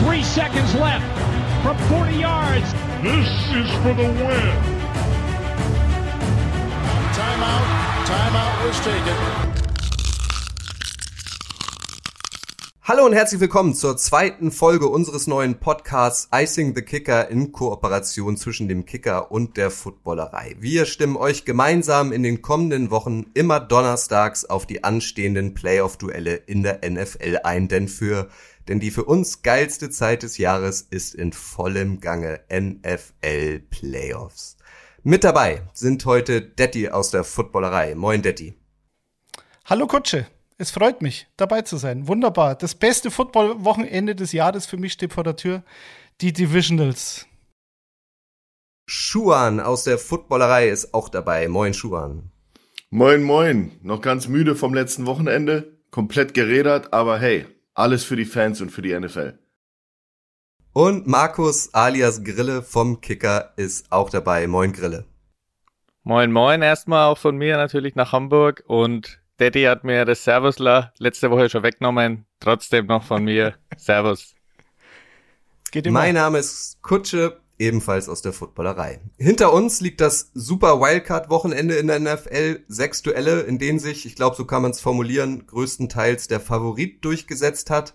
Three seconds left from 40 yards. This is for the win. Timeout. Timeout was taken. Hallo und herzlich willkommen zur zweiten Folge unseres neuen Podcasts Icing the Kicker in Kooperation zwischen dem Kicker und der Footballerei. Wir stimmen euch gemeinsam in den kommenden Wochen immer donnerstags auf die anstehenden Playoff-Duelle in der NFL ein, denn für denn die für uns geilste Zeit des Jahres ist in vollem Gange NFL Playoffs. Mit dabei sind heute Detti aus der Footballerei. Moin Detti. Hallo Kutsche. Es freut mich, dabei zu sein. Wunderbar. Das beste Football-Wochenende des Jahres für mich steht vor der Tür. Die Divisionals. Schuan aus der Footballerei ist auch dabei. Moin, Schuan. Moin, moin. Noch ganz müde vom letzten Wochenende. Komplett gerädert, aber hey, alles für die Fans und für die NFL. Und Markus alias Grille vom Kicker ist auch dabei. Moin, Grille. Moin, moin. Erstmal auch von mir natürlich nach Hamburg und Daddy hat mir das Servusler letzte Woche schon weggenommen. Trotzdem noch von mir. Servus. Mein Name ist Kutsche, ebenfalls aus der Footballerei. Hinter uns liegt das Super Wildcard-Wochenende in der NFL. Sechs Duelle, in denen sich, ich glaube, so kann man es formulieren, größtenteils der Favorit durchgesetzt hat.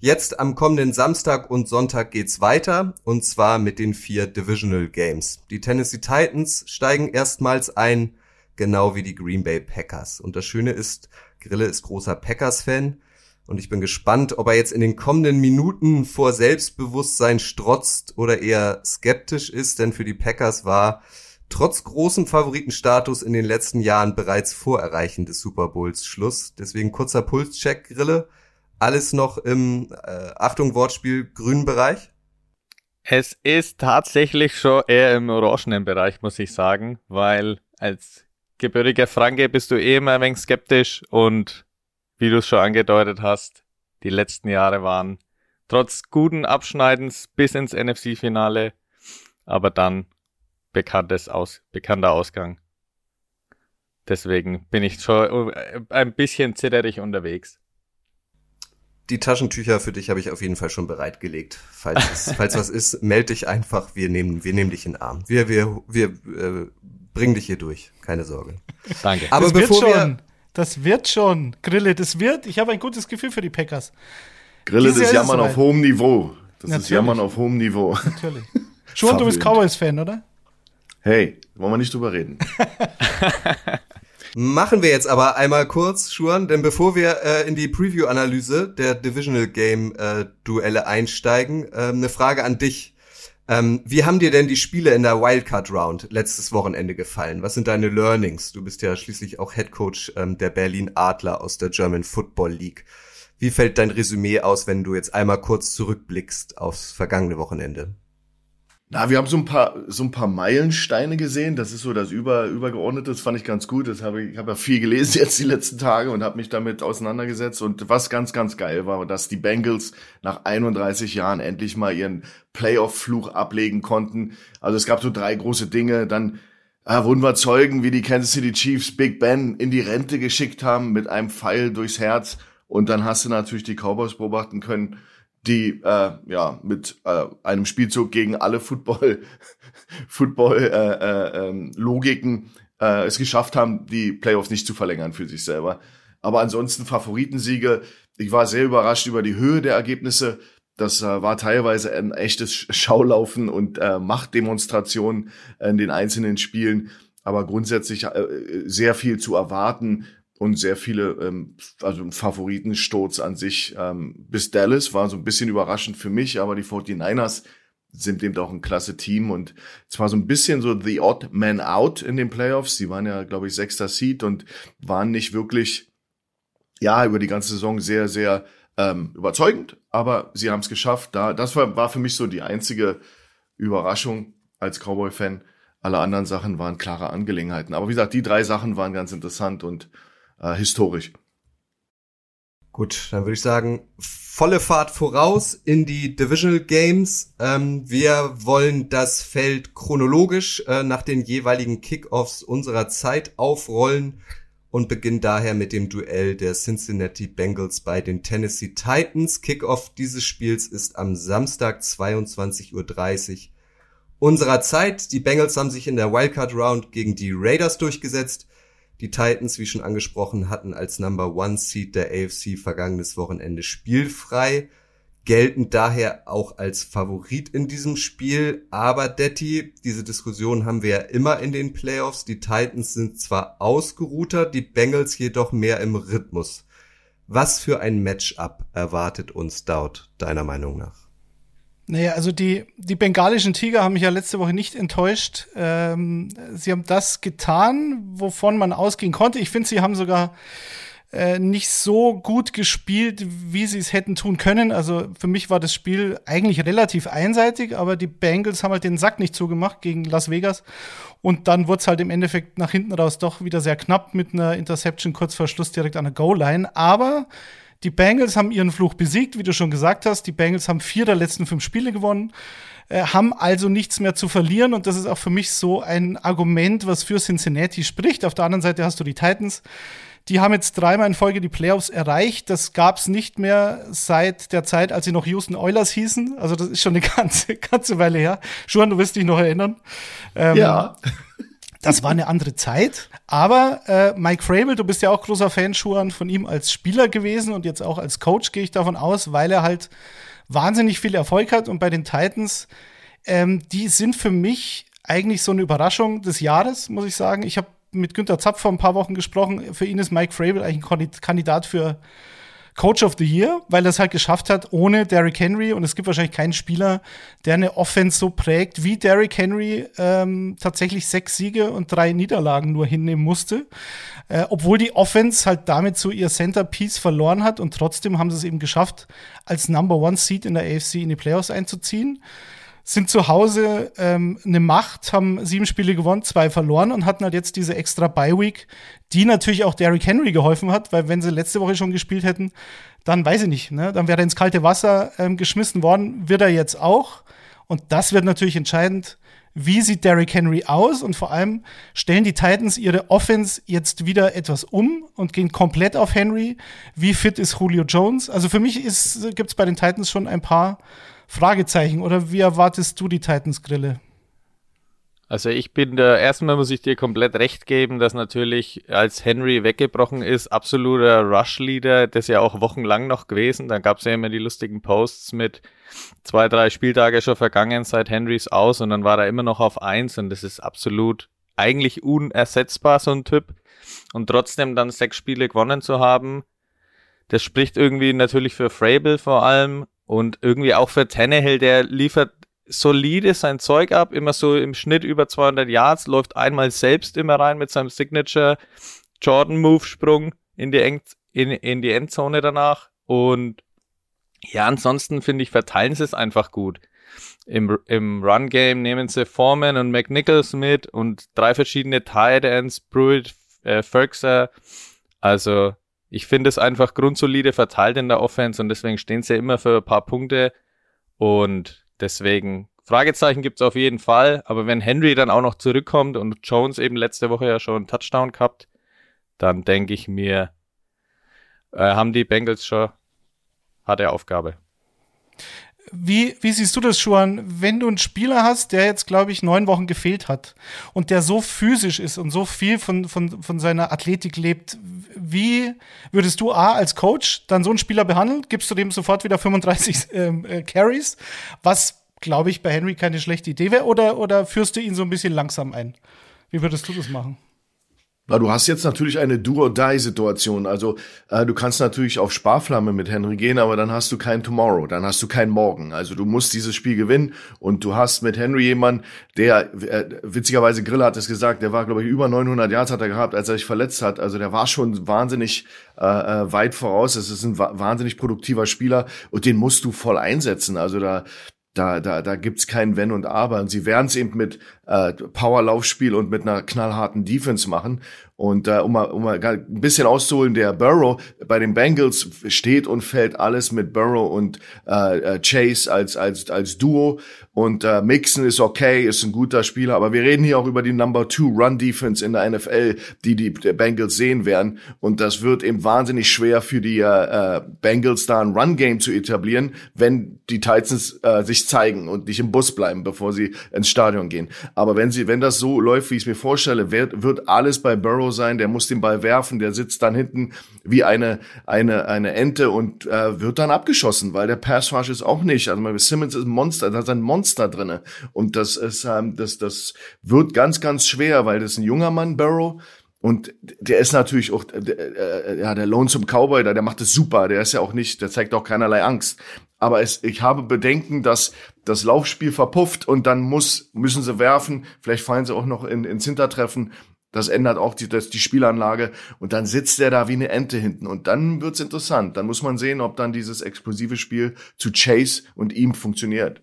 Jetzt am kommenden Samstag und Sonntag geht's weiter, und zwar mit den vier Divisional Games. Die Tennessee Titans steigen erstmals ein, genau wie die Green Bay Packers. Und das Schöne ist, Grille ist großer Packers-Fan und ich bin gespannt, ob er jetzt in den kommenden Minuten vor Selbstbewusstsein strotzt oder eher skeptisch ist, denn für die Packers war trotz großem Favoritenstatus in den letzten Jahren bereits vor Erreichen des Super Bowls Schluss. Deswegen kurzer Pulscheck, Grille. Alles noch im, äh, Achtung, Wortspiel, grünen Bereich? Es ist tatsächlich schon eher im orangenen Bereich, muss ich sagen, weil als gebürtiger Franke bist du eh immer ein wenig skeptisch und wie du es schon angedeutet hast, die letzten Jahre waren trotz guten Abschneidens bis ins NFC-Finale, aber dann bekanntes Aus, bekannter Ausgang. Deswegen bin ich schon ein bisschen zitterig unterwegs. Die Taschentücher für dich habe ich auf jeden Fall schon bereitgelegt. Falls, es, falls was ist, melde dich einfach. Wir nehmen, wir nehmen dich in den Arm. Wir, wir, wir äh, bring dich hier durch, keine Sorge. Danke. Aber das bevor wird schon. wir Das wird schon. Grille, das wird. Ich habe ein gutes Gefühl für die Packers. Grille, das ist Jammern auf soweit. hohem Niveau. Das ist Natürlich. Jammern auf hohem Niveau. Natürlich. Schon, du bist. Cowboys-Fan, oder? Hey, wollen wir nicht drüber reden. Machen wir jetzt aber einmal kurz, Schuan, denn bevor wir äh, in die Preview-Analyse der Divisional Game-Duelle einsteigen, äh, eine Frage an dich. Ähm, wie haben dir denn die Spiele in der Wildcard Round letztes Wochenende gefallen? Was sind deine Learnings? Du bist ja schließlich auch Head Coach ähm, der Berlin Adler aus der German Football League. Wie fällt dein Resümee aus, wenn du jetzt einmal kurz zurückblickst aufs vergangene Wochenende? Na, wir haben so ein paar, so ein paar Meilensteine gesehen. Das ist so das über, übergeordnete. Das fand ich ganz gut. Das habe ich, ich habe ja viel gelesen jetzt die letzten Tage und habe mich damit auseinandergesetzt. Und was ganz, ganz geil war, dass die Bengals nach 31 Jahren endlich mal ihren Playoff-Fluch ablegen konnten. Also es gab so drei große Dinge. Dann äh, wurden wir Zeugen, wie die Kansas City Chiefs Big Ben in die Rente geschickt haben mit einem Pfeil durchs Herz. Und dann hast du natürlich die Cowboys beobachten können, die äh, ja mit äh, einem Spielzug gegen alle Football Football äh, äh, ähm, Logiken äh, es geschafft haben, die Playoffs nicht zu verlängern für sich selber. Aber ansonsten Favoritensiege. Ich war sehr überrascht über die Höhe der Ergebnisse. Das äh, war teilweise ein echtes Schaulaufen und äh, Machtdemonstration in den einzelnen Spielen. Aber grundsätzlich äh, sehr viel zu erwarten und sehr viele, ähm, also Favoritensturz an sich. Ähm, bis Dallas war so ein bisschen überraschend für mich, aber die 49ers sind eben auch ein klasse Team und zwar so ein bisschen so the odd man out in den Playoffs. Sie waren ja, glaube ich, sechster Seed und waren nicht wirklich, ja, über die ganze Saison sehr, sehr ähm, überzeugend, aber sie haben es geschafft. Da, das war, war für mich so die einzige Überraschung als Cowboy-Fan. Alle anderen Sachen waren klare Angelegenheiten. Aber wie gesagt, die drei Sachen waren ganz interessant und äh, historisch. Gut, dann würde ich sagen, volle Fahrt voraus in die Divisional Games. Ähm, wir wollen das Feld chronologisch äh, nach den jeweiligen Kickoffs unserer Zeit aufrollen und beginne daher mit dem Duell der Cincinnati Bengals bei den Tennessee Titans. Kickoff dieses Spiels ist am Samstag 22.30 Uhr unserer Zeit. Die Bengals haben sich in der Wildcard Round gegen die Raiders durchgesetzt. Die Titans, wie schon angesprochen, hatten als Number One Seed der AFC vergangenes Wochenende spielfrei, gelten daher auch als Favorit in diesem Spiel. Aber Detti, diese Diskussion haben wir ja immer in den Playoffs. Die Titans sind zwar ausgeruhtert, die Bengals jedoch mehr im Rhythmus. Was für ein Matchup erwartet uns dort, deiner Meinung nach? Naja, also die, die bengalischen Tiger haben mich ja letzte Woche nicht enttäuscht. Ähm, sie haben das getan, wovon man ausgehen konnte. Ich finde, sie haben sogar äh, nicht so gut gespielt, wie sie es hätten tun können. Also für mich war das Spiel eigentlich relativ einseitig, aber die Bengals haben halt den Sack nicht zugemacht gegen Las Vegas. Und dann wurde es halt im Endeffekt nach hinten raus doch wieder sehr knapp mit einer Interception kurz vor Schluss direkt an der Goal-Line. Aber die Bengals haben ihren Fluch besiegt, wie du schon gesagt hast. Die Bengals haben vier der letzten fünf Spiele gewonnen, äh, haben also nichts mehr zu verlieren. Und das ist auch für mich so ein Argument, was für Cincinnati spricht. Auf der anderen Seite hast du die Titans. Die haben jetzt dreimal in Folge die Playoffs erreicht. Das gab es nicht mehr seit der Zeit, als sie noch Houston Oilers hießen. Also das ist schon eine ganze, ganze Weile her. Schuhan, du wirst dich noch erinnern. Ähm, ja. Das war eine andere Zeit. Aber äh, Mike Frabel, du bist ja auch großer Fan, Schuhan, von ihm als Spieler gewesen und jetzt auch als Coach gehe ich davon aus, weil er halt wahnsinnig viel Erfolg hat. Und bei den Titans, ähm, die sind für mich eigentlich so eine Überraschung des Jahres, muss ich sagen. Ich habe mit Günter Zapf vor ein paar Wochen gesprochen. Für ihn ist Mike Frabel eigentlich ein Kandidat für Coach of the Year, weil er es halt geschafft hat ohne Derrick Henry. Und es gibt wahrscheinlich keinen Spieler, der eine Offense so prägt wie Derrick Henry ähm, tatsächlich sechs Siege und drei Niederlagen nur hinnehmen musste. Äh, obwohl die Offense halt damit so ihr Centerpiece verloren hat und trotzdem haben sie es eben geschafft, als Number One Seed in der AFC in die Playoffs einzuziehen sind zu Hause ähm, eine Macht, haben sieben Spiele gewonnen, zwei verloren und hatten halt jetzt diese extra Bye-Week, die natürlich auch Derrick Henry geholfen hat, weil wenn sie letzte Woche schon gespielt hätten, dann weiß ich nicht, ne? dann wäre er ins kalte Wasser ähm, geschmissen worden, wird er jetzt auch. Und das wird natürlich entscheidend, wie sieht Derrick Henry aus und vor allem stellen die Titans ihre Offense jetzt wieder etwas um und gehen komplett auf Henry. Wie fit ist Julio Jones? Also für mich gibt es bei den Titans schon ein paar Fragezeichen. Oder wie erwartest du die Titans-Grille? Also ich bin der, erstmal muss ich dir komplett recht geben, dass natürlich als Henry weggebrochen ist, absoluter Rush-Leader, das ja auch wochenlang noch gewesen. Dann gab es ja immer die lustigen Posts mit zwei, drei Spieltage schon vergangen seit Henrys aus und dann war er immer noch auf eins und das ist absolut eigentlich unersetzbar, so ein Typ. Und trotzdem dann sechs Spiele gewonnen zu haben, das spricht irgendwie natürlich für Frable vor allem und irgendwie auch für Tannehill, der liefert solide sein Zeug ab, immer so im Schnitt über 200 Yards, läuft einmal selbst immer rein mit seinem Signature Jordan Move Sprung in die, Eng in, in die Endzone danach und ja, ansonsten finde ich, verteilen sie es einfach gut. Im, im Run-Game nehmen sie Foreman und McNichols mit und drei verschiedene Tight Ends, Pruitt, äh, Ferguson. Also ich finde es einfach grundsolide verteilt in der Offense und deswegen stehen sie ja immer für ein paar Punkte und deswegen Fragezeichen gibt es auf jeden Fall, aber wenn Henry dann auch noch zurückkommt und Jones eben letzte Woche ja schon einen Touchdown gehabt, dann denke ich mir, äh, haben die Bengals schon harte Aufgabe. Wie, wie siehst du das, Schuan? Wenn du einen Spieler hast, der jetzt, glaube ich, neun Wochen gefehlt hat und der so physisch ist und so viel von, von, von seiner Athletik lebt, wie würdest du A als Coach dann so einen Spieler behandeln? Gibst du dem sofort wieder 35 ähm, äh, Carries? Was, glaube ich, bei Henry keine schlechte Idee wäre? Oder, oder führst du ihn so ein bisschen langsam ein? Wie würdest du das machen? Na, du hast jetzt natürlich eine Do-or-Die-Situation. Also äh, du kannst natürlich auf Sparflamme mit Henry gehen, aber dann hast du kein Tomorrow, dann hast du kein Morgen. Also du musst dieses Spiel gewinnen und du hast mit Henry jemanden, der, äh, witzigerweise Grille hat es gesagt, der war, glaube ich, über 900 Yards hat er gehabt, als er sich verletzt hat. Also der war schon wahnsinnig äh, äh weit voraus. Es ist ein wahnsinnig produktiver Spieler und den musst du voll einsetzen. Also da, da, da, da gibt's kein Wenn und Aber. Und sie werden es eben mit, äh, Powerlaufspiel und mit einer knallharten Defense machen. Und äh, um, mal, um mal ein bisschen auszuholen, der Burrow bei den Bengals steht und fällt alles mit Burrow und äh, äh, Chase als als als Duo. Und äh, Mixon ist okay, ist ein guter Spieler, aber wir reden hier auch über die Number Two Run Defense in der NFL, die die Bengals sehen werden. Und das wird eben wahnsinnig schwer für die äh, äh, Bengals da ein Run Game zu etablieren, wenn die Titans äh, sich zeigen und nicht im Bus bleiben, bevor sie ins Stadion gehen. Aber wenn sie, wenn das so läuft, wie ich es mir vorstelle, wird, wird alles bei Burrow sein. Der muss den Ball werfen, der sitzt dann hinten wie eine eine eine Ente und äh, wird dann abgeschossen, weil der Pass Rush ist auch nicht. Also Simmons ist ein Monster, da ist ein Monster drinne und das ist ähm, das das wird ganz ganz schwer, weil das ist ein junger Mann Burrow und der ist natürlich auch, der, äh, ja, der Lonesome Cowboy, der, der macht es super. Der ist ja auch nicht, der zeigt auch keinerlei Angst. Aber es, ich habe Bedenken, dass das Laufspiel verpufft und dann muss, müssen sie werfen. Vielleicht fallen sie auch noch in, ins Hintertreffen. Das ändert auch die, das, die Spielanlage. Und dann sitzt der da wie eine Ente hinten. Und dann wird's interessant. Dann muss man sehen, ob dann dieses explosive Spiel zu Chase und ihm funktioniert.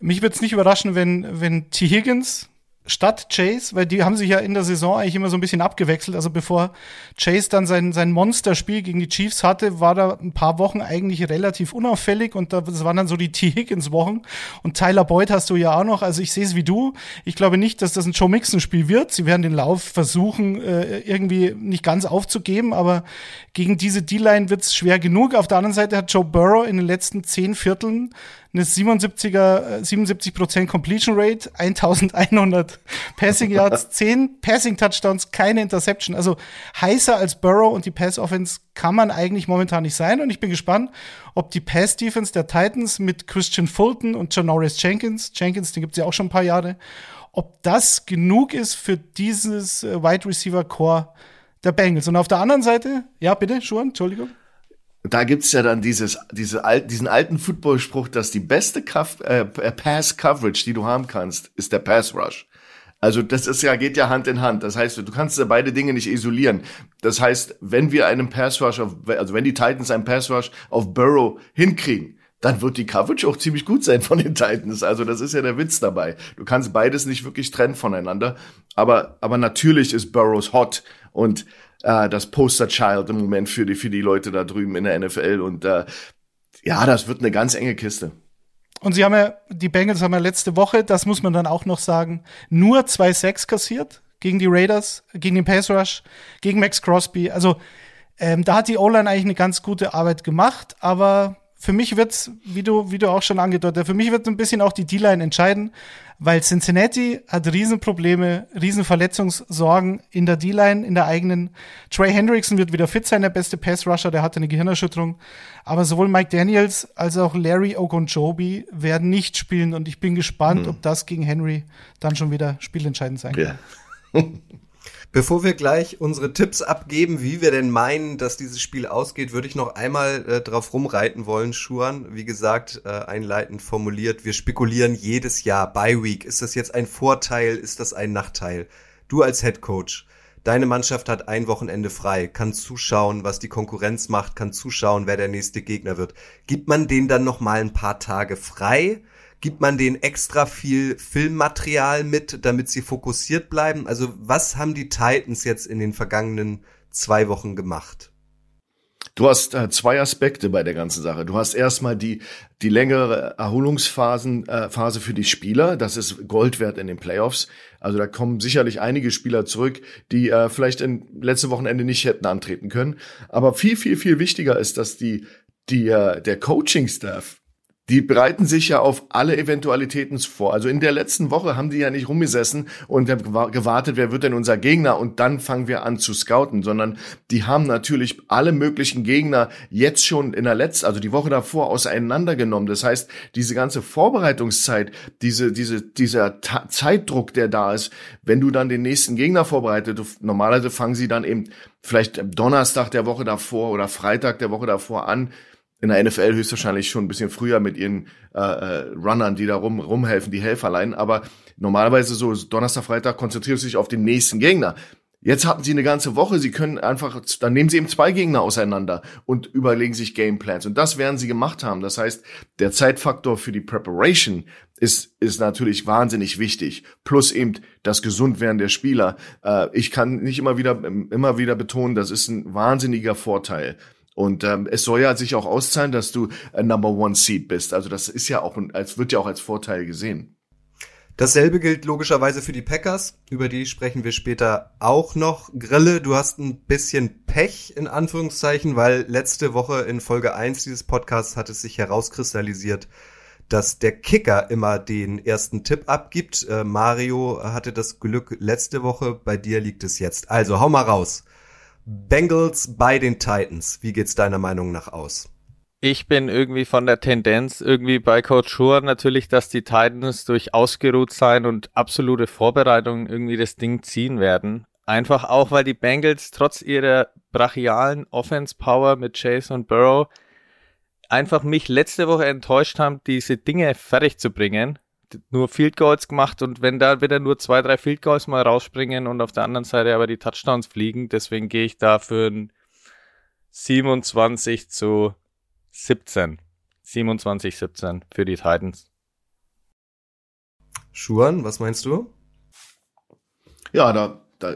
Mich würde es nicht überraschen, wenn, wenn T. Higgins statt Chase, weil die haben sich ja in der Saison eigentlich immer so ein bisschen abgewechselt. Also bevor Chase dann sein, sein Monsterspiel gegen die Chiefs hatte, war da ein paar Wochen eigentlich relativ unauffällig und das waren dann so die T. Higgins Wochen. Und Tyler Boyd hast du ja auch noch. Also ich sehe es wie du. Ich glaube nicht, dass das ein Joe Mixon Spiel wird. Sie werden den Lauf versuchen, äh, irgendwie nicht ganz aufzugeben, aber gegen diese D-Line wird es schwer genug. Auf der anderen Seite hat Joe Burrow in den letzten zehn Vierteln eine 77er, 77% Completion Rate, 1100 Passing Yards, 10 Passing Touchdowns, keine Interception. Also heißer als Burrow und die Pass Offense kann man eigentlich momentan nicht sein. Und ich bin gespannt, ob die Pass Defense der Titans mit Christian Fulton und Janoris Jenkins, Jenkins, den gibt es ja auch schon ein paar Jahre, ob das genug ist für dieses äh, Wide Receiver Core der Bengals. Und auf der anderen Seite, ja, bitte, Schuhan, Entschuldigung da gibt's ja dann dieses, diese diesen alten Football-Spruch, dass die beste Cuff, äh, Pass-Coverage, die du haben kannst, ist der Pass-Rush. Also das ist ja, geht ja Hand in Hand. Das heißt, du kannst ja beide Dinge nicht isolieren. Das heißt, wenn wir einen Pass Rush auf, also wenn die Titans einen Pass Rush auf Burrow hinkriegen, dann wird die Coverage auch ziemlich gut sein von den Titans. Also das ist ja der Witz dabei. Du kannst beides nicht wirklich trennen voneinander. Aber, aber natürlich ist Burrows hot und äh, das Poster-Child im Moment für die, für die Leute da drüben in der NFL. Und äh, ja, das wird eine ganz enge Kiste. Und sie haben ja, die Bengals haben ja letzte Woche, das muss man dann auch noch sagen, nur zwei Sacks kassiert gegen die Raiders, gegen den Pass Rush, gegen Max Crosby. Also ähm, da hat die O-Line eigentlich eine ganz gute Arbeit gemacht, aber für mich wird's, wie du, wie du auch schon angedeutet hast, für mich wird ein bisschen auch die D-Line entscheiden, weil Cincinnati hat Riesenprobleme, Riesenverletzungssorgen in der D-Line, in der eigenen. Trey Hendrickson wird wieder fit sein, der beste Pass-Rusher, der hatte eine Gehirnerschütterung. Aber sowohl Mike Daniels als auch Larry Ogunjobi werden nicht spielen und ich bin gespannt, hm. ob das gegen Henry dann schon wieder spielentscheidend sein kann. Ja. Bevor wir gleich unsere Tipps abgeben, wie wir denn meinen, dass dieses Spiel ausgeht, würde ich noch einmal äh, drauf rumreiten wollen, Schuan. Wie gesagt, äh, einleitend formuliert, wir spekulieren jedes Jahr, by Week. Ist das jetzt ein Vorteil? Ist das ein Nachteil? Du als Head Coach, deine Mannschaft hat ein Wochenende frei, kann zuschauen, was die Konkurrenz macht, kann zuschauen, wer der nächste Gegner wird. Gibt man denen dann noch mal ein paar Tage frei? Gibt man denen extra viel Filmmaterial mit, damit sie fokussiert bleiben? Also was haben die Titans jetzt in den vergangenen zwei Wochen gemacht? Du hast äh, zwei Aspekte bei der ganzen Sache. Du hast erstmal die die längere Erholungsphasen äh, Phase für die Spieler. Das ist Gold wert in den Playoffs. Also da kommen sicherlich einige Spieler zurück, die äh, vielleicht in letzte Wochenende nicht hätten antreten können. Aber viel viel viel wichtiger ist, dass die die äh, der Coaching Staff die bereiten sich ja auf alle Eventualitäten vor. Also in der letzten Woche haben die ja nicht rumgesessen und gewartet, wer wird denn unser Gegner und dann fangen wir an zu scouten, sondern die haben natürlich alle möglichen Gegner jetzt schon in der letzten, also die Woche davor auseinandergenommen. Das heißt, diese ganze Vorbereitungszeit, diese, diese, dieser Ta Zeitdruck, der da ist, wenn du dann den nächsten Gegner vorbereitet, normalerweise fangen sie dann eben vielleicht Donnerstag der Woche davor oder Freitag der Woche davor an, in der NFL höchstwahrscheinlich schon ein bisschen früher mit ihren äh, äh, Runnern, die da rum, rumhelfen, die Helferlein. Aber normalerweise so Donnerstag, Freitag konzentrierst du dich auf den nächsten Gegner. Jetzt hatten sie eine ganze Woche, sie können einfach, dann nehmen sie eben zwei Gegner auseinander und überlegen sich Gameplans. Und das werden sie gemacht haben. Das heißt, der Zeitfaktor für die Preparation ist, ist natürlich wahnsinnig wichtig. Plus eben das Gesundwerden der Spieler. Äh, ich kann nicht immer wieder, immer wieder betonen, das ist ein wahnsinniger Vorteil. Und ähm, es soll ja sich auch auszahlen, dass du ein Number One Seed bist. Also das ist ja auch, als wird ja auch als Vorteil gesehen. Dasselbe gilt logischerweise für die Packers, über die sprechen wir später auch noch. Grille, du hast ein bisschen Pech in Anführungszeichen, weil letzte Woche in Folge 1 dieses Podcasts hat es sich herauskristallisiert, dass der Kicker immer den ersten Tipp abgibt. Äh, Mario hatte das Glück letzte Woche, bei dir liegt es jetzt. Also hau mal raus. Bengals bei den Titans. Wie geht's deiner Meinung nach aus? Ich bin irgendwie von der Tendenz irgendwie bei Coach Schur natürlich, dass die Titans durch ausgeruht sein und absolute Vorbereitung irgendwie das Ding ziehen werden. Einfach auch, weil die Bengals trotz ihrer brachialen Offense Power mit Chase und Burrow einfach mich letzte Woche enttäuscht haben, diese Dinge fertig zu bringen. Nur Field Goals gemacht und wenn da wieder nur zwei, drei Field Goals mal rausspringen und auf der anderen Seite aber die Touchdowns fliegen, deswegen gehe ich da für ein 27 zu 17. 27, 17 für die Titans. Schuan, was meinst du? Ja, da, da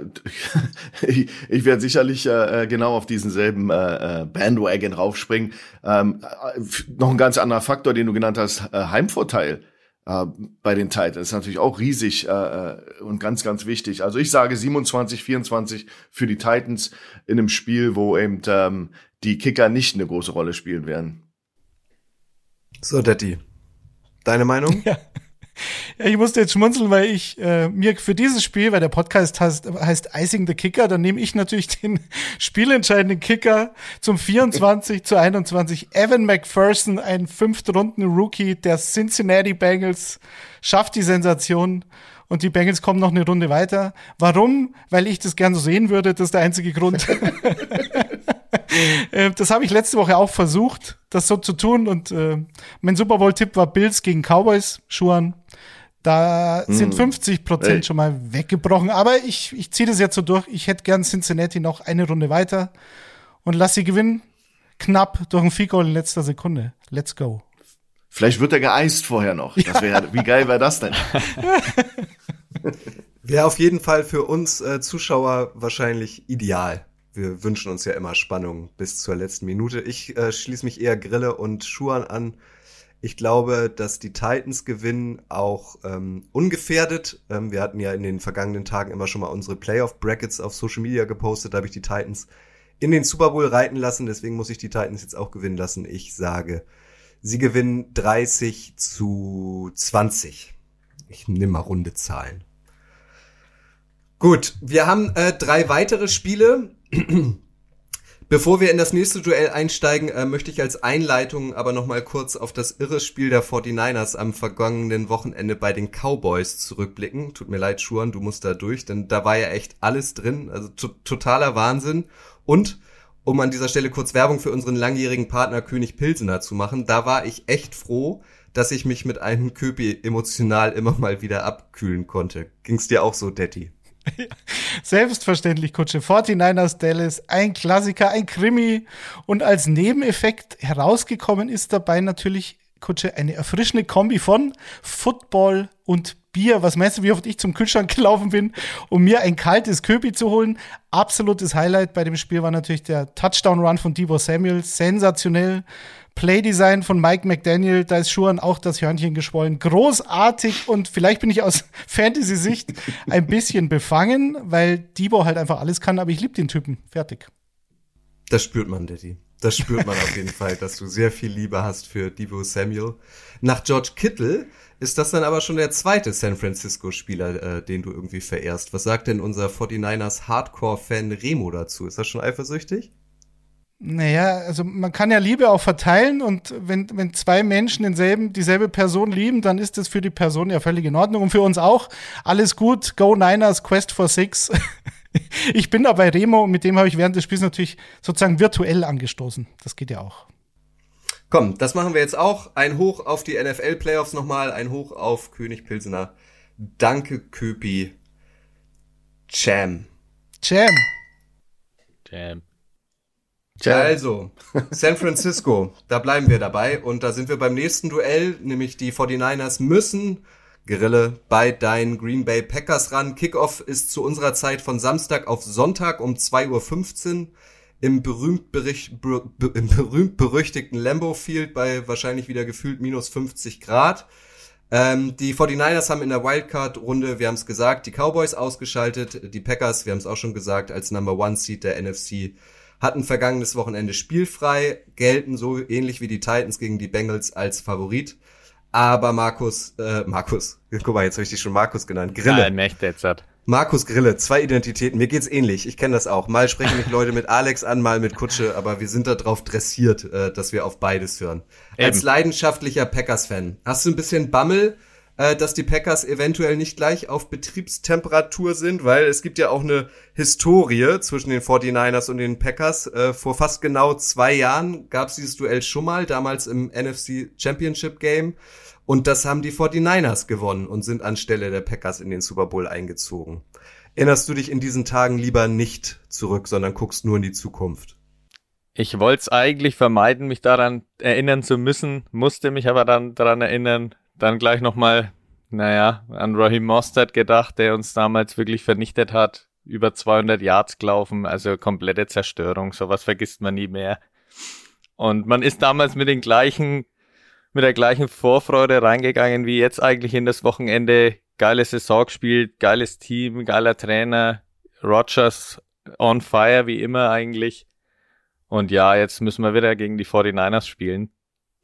ich, ich werde sicherlich äh, genau auf diesen selben äh, äh, Bandwagon raufspringen. Ähm, äh, noch ein ganz anderer Faktor, den du genannt hast, äh, Heimvorteil äh, bei den Titans ist natürlich auch riesig äh, und ganz, ganz wichtig. Also ich sage 27, 24 für die Titans in einem Spiel, wo eben ähm, die Kicker nicht eine große Rolle spielen werden. So, Daddy. Deine Meinung? Ja. Ja, ich musste jetzt schmunzeln, weil ich äh, mir für dieses Spiel, weil der Podcast heißt, heißt Icing the Kicker, dann nehme ich natürlich den spielentscheidenden Kicker zum 24 zu 21. Evan McPherson, ein Fünftrunden-Rookie der Cincinnati Bengals, schafft die Sensation und die Bengals kommen noch eine Runde weiter. Warum? Weil ich das gern so sehen würde, das ist der einzige Grund. Äh, das habe ich letzte Woche auch versucht, das so zu tun. Und äh, mein Super Bowl-Tipp war Bills gegen Cowboys, Schuhan. Da mm. sind 50 Prozent schon mal weggebrochen. Aber ich, ich ziehe das jetzt so durch. Ich hätte gern Cincinnati noch eine Runde weiter und lass sie gewinnen. Knapp durch ein Field in letzter Sekunde. Let's go. Vielleicht wird er geeist vorher noch. Das wär, wie geil wäre das denn? Wäre auf jeden Fall für uns äh, Zuschauer wahrscheinlich ideal wir wünschen uns ja immer Spannung bis zur letzten Minute. Ich äh, schließe mich eher Grille und Schuhan an. Ich glaube, dass die Titans gewinnen auch ähm, ungefährdet. Ähm, wir hatten ja in den vergangenen Tagen immer schon mal unsere Playoff-Brackets auf Social Media gepostet. Da habe ich die Titans in den Super Bowl reiten lassen. Deswegen muss ich die Titans jetzt auch gewinnen lassen. Ich sage, sie gewinnen 30 zu 20. Ich nehme mal runde Zahlen. Gut, wir haben äh, drei weitere Spiele. Bevor wir in das nächste Duell einsteigen, äh, möchte ich als Einleitung aber noch mal kurz auf das irre Spiel der 49ers am vergangenen Wochenende bei den Cowboys zurückblicken. Tut mir leid, Schuan, du musst da durch, denn da war ja echt alles drin, also totaler Wahnsinn. Und um an dieser Stelle kurz Werbung für unseren langjährigen Partner König Pilsener zu machen, da war ich echt froh, dass ich mich mit einem Köpi emotional immer mal wieder abkühlen konnte. Ging's dir auch so, Detti? Selbstverständlich, Kutsche. 49ers Dallas, ein Klassiker, ein Krimi. Und als Nebeneffekt herausgekommen ist dabei natürlich, Kutsche, eine erfrischende Kombi von Football und Bier. Was meinst du, wie oft ich zum Kühlschrank gelaufen bin, um mir ein kaltes Köpi zu holen? Absolutes Highlight bei dem Spiel war natürlich der Touchdown-Run von Debo Samuel. Sensationell. Playdesign von Mike McDaniel, da ist Schuhan auch das Hörnchen geschwollen. Großartig und vielleicht bin ich aus Fantasy-Sicht ein bisschen befangen, weil Debo halt einfach alles kann, aber ich liebe den Typen. Fertig. Das spürt man, Daddy. Das spürt man auf jeden Fall, dass du sehr viel Liebe hast für Debo Samuel. Nach George Kittle ist das dann aber schon der zweite San Francisco-Spieler, äh, den du irgendwie verehrst. Was sagt denn unser 49ers Hardcore-Fan Remo dazu? Ist das schon eifersüchtig? Naja, also man kann ja Liebe auch verteilen und wenn, wenn zwei Menschen denselben, dieselbe Person lieben, dann ist das für die Person ja völlig in Ordnung und für uns auch. Alles gut, Go Niners, Quest for Six. ich bin da bei Remo und mit dem habe ich während des Spiels natürlich sozusagen virtuell angestoßen. Das geht ja auch. Komm, das machen wir jetzt auch. Ein Hoch auf die NFL-Playoffs nochmal, ein Hoch auf König Pilsener. Danke, Köpi. Cham. Jam. Jam. Jam. Also, San Francisco, da bleiben wir dabei und da sind wir beim nächsten Duell, nämlich die 49ers müssen Grille bei deinen Green Bay Packers ran. Kickoff ist zu unserer Zeit von Samstag auf Sonntag um 2.15 Uhr im berühmt, bericht, im berühmt berüchtigten Lambeau Field bei wahrscheinlich wieder gefühlt minus 50 Grad. Ähm, die 49ers haben in der Wildcard-Runde, wir haben es gesagt, die Cowboys ausgeschaltet. Die Packers, wir haben es auch schon gesagt, als Number One Seed der NFC hatten vergangenes Wochenende spielfrei, gelten so ähnlich wie die Titans gegen die Bengals als Favorit. Aber Markus, äh, Markus, guck mal, jetzt habe ich dich schon Markus genannt. Grille. Jetzt. Markus Grille, zwei Identitäten. Mir geht's ähnlich. Ich kenne das auch. Mal sprechen mich Leute mit Alex an, mal mit Kutsche, aber wir sind da drauf dressiert, äh, dass wir auf beides hören. Eben. Als leidenschaftlicher Packers-Fan, hast du ein bisschen Bammel, äh, dass die Packers eventuell nicht gleich auf Betriebstemperatur sind, weil es gibt ja auch eine Historie zwischen den 49ers und den Packers. Äh, vor fast genau zwei Jahren gab's dieses Duell schon mal, damals im NFC Championship Game. Und das haben die 49ers gewonnen und sind anstelle der Packers in den Super Bowl eingezogen. Erinnerst du dich in diesen Tagen lieber nicht zurück, sondern guckst nur in die Zukunft? Ich wollte es eigentlich vermeiden, mich daran erinnern zu müssen, musste mich aber dann daran erinnern, dann gleich nochmal, naja, an Raheem Mostert gedacht, der uns damals wirklich vernichtet hat, über 200 Yards gelaufen, also komplette Zerstörung, sowas vergisst man nie mehr. Und man ist damals mit den gleichen mit der gleichen Vorfreude reingegangen wie jetzt eigentlich in das Wochenende. Geile Saison gespielt, geiles Team, geiler Trainer, Rogers on fire wie immer eigentlich. Und ja, jetzt müssen wir wieder gegen die 49ers spielen,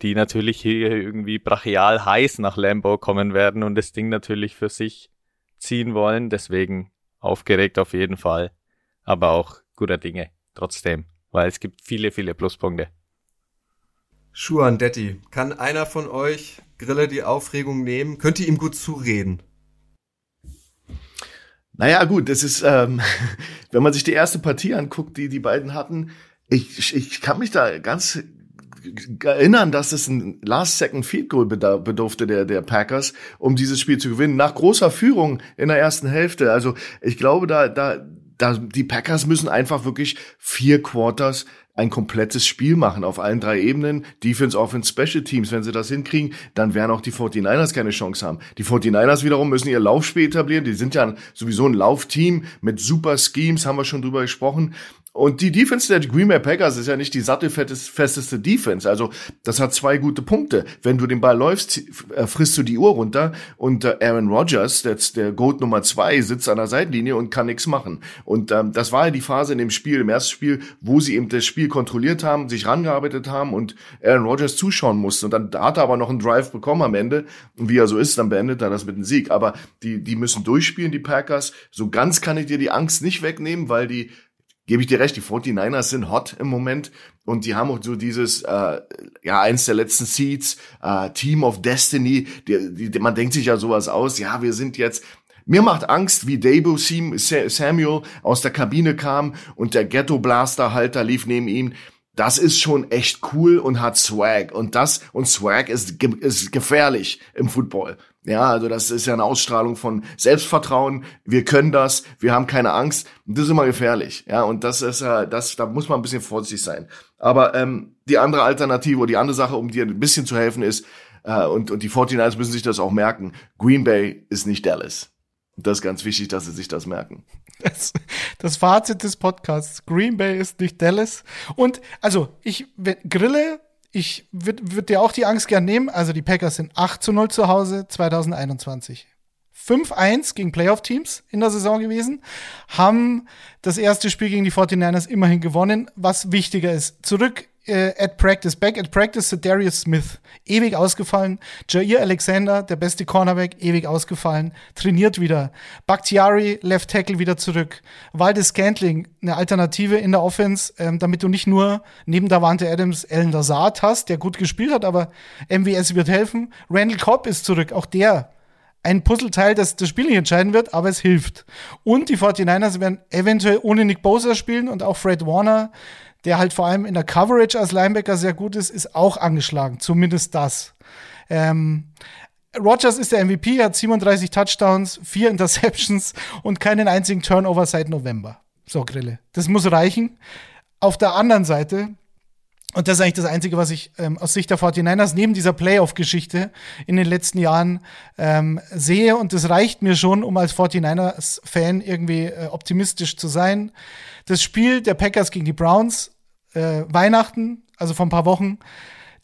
die natürlich hier irgendwie brachial heiß nach Lambo kommen werden und das Ding natürlich für sich ziehen wollen. Deswegen aufgeregt auf jeden Fall, aber auch guter Dinge trotzdem, weil es gibt viele, viele Pluspunkte. Schuan Detti, kann einer von euch Grille die Aufregung nehmen? Könnt ihr ihm gut zureden? Naja, gut, das ist, ähm, wenn man sich die erste Partie anguckt, die die beiden hatten, ich, ich kann mich da ganz erinnern, dass es ein Last-Second-Field-Goal bedurfte der, der Packers, um dieses Spiel zu gewinnen, nach großer Führung in der ersten Hälfte. Also ich glaube, da, da, da, die Packers müssen einfach wirklich vier Quarters ein komplettes Spiel machen auf allen drei Ebenen, Defense, Offense, Special Teams. Wenn sie das hinkriegen, dann werden auch die 49ers keine Chance haben. Die 49ers wiederum müssen ihr Laufspiel etablieren. Die sind ja sowieso ein Laufteam mit super Schemes, haben wir schon drüber gesprochen. Und die Defense der Green Bay Packers ist ja nicht die sattelfesteste Defense. Also das hat zwei gute Punkte. Wenn du den Ball läufst, äh, frisst du die Uhr runter und äh, Aaron Rodgers, der, Goat Nummer zwei, sitzt an der Seitenlinie und kann nichts machen. Und ähm, das war ja die Phase in dem Spiel, im ersten Spiel, wo sie eben das Spiel kontrolliert haben, sich rangearbeitet haben und Aaron Rodgers zuschauen mussten. Und dann hat er aber noch einen Drive bekommen am Ende. Und wie er so ist, dann beendet er das mit einem Sieg. Aber die, die müssen durchspielen, die Packers. So ganz kann ich dir die Angst nicht wegnehmen, weil die gebe ich dir recht, die 49ers sind hot im Moment und die haben auch so dieses, äh, ja, eins der letzten Seeds, äh, Team of Destiny, die, die, man denkt sich ja sowas aus, ja, wir sind jetzt, mir macht Angst, wie Debo Samuel aus der Kabine kam und der Ghetto Blaster Halter lief neben ihm. Das ist schon echt cool und hat Swag. Und das, und Swag ist, ist gefährlich im Football. Ja, also das ist ja eine Ausstrahlung von Selbstvertrauen. Wir können das, wir haben keine Angst. das ist immer gefährlich. Ja, und das ist ja, das, da muss man ein bisschen vorsichtig sein. Aber ähm, die andere Alternative oder die andere Sache, um dir ein bisschen zu helfen, ist, äh, und, und die 49ers müssen sich das auch merken, Green Bay ist nicht Dallas. Und das ist ganz wichtig, dass sie sich das merken. Das, das Fazit des Podcasts. Green Bay ist nicht Dallas. Und also, ich grille ich würde würd dir auch die Angst gern nehmen. Also die Packers sind 8 zu 0 zu Hause 2021. 5-1 gegen Playoff-Teams in der Saison gewesen, haben das erste Spiel gegen die 49ers immerhin gewonnen, was wichtiger ist. Zurück äh, at Practice, back at Practice Darius Smith, ewig ausgefallen. Jair Alexander, der beste Cornerback, ewig ausgefallen. Trainiert wieder. Bakhtiari, Left Tackle, wieder zurück. Waldes Scantling, eine Alternative in der Offense, ähm, damit du nicht nur neben Davante Adams Ellen Lazard hast, der gut gespielt hat, aber MWS wird helfen. Randall Cobb ist zurück, auch der ein Puzzleteil, das das Spiel nicht entscheiden wird, aber es hilft. Und die 49ers werden eventuell ohne Nick Bosa spielen und auch Fred Warner der halt vor allem in der Coverage als Linebacker sehr gut ist, ist auch angeschlagen. Zumindest das. Ähm, Rogers ist der MVP, hat 37 Touchdowns, vier Interceptions und keinen einzigen Turnover seit November. So, Grille. Das muss reichen. Auf der anderen Seite, und das ist eigentlich das Einzige, was ich ähm, aus Sicht der 49ers neben dieser Playoff-Geschichte in den letzten Jahren ähm, sehe. Und das reicht mir schon, um als 49ers-Fan irgendwie äh, optimistisch zu sein. Das Spiel der Packers gegen die Browns, äh, Weihnachten, also vor ein paar Wochen,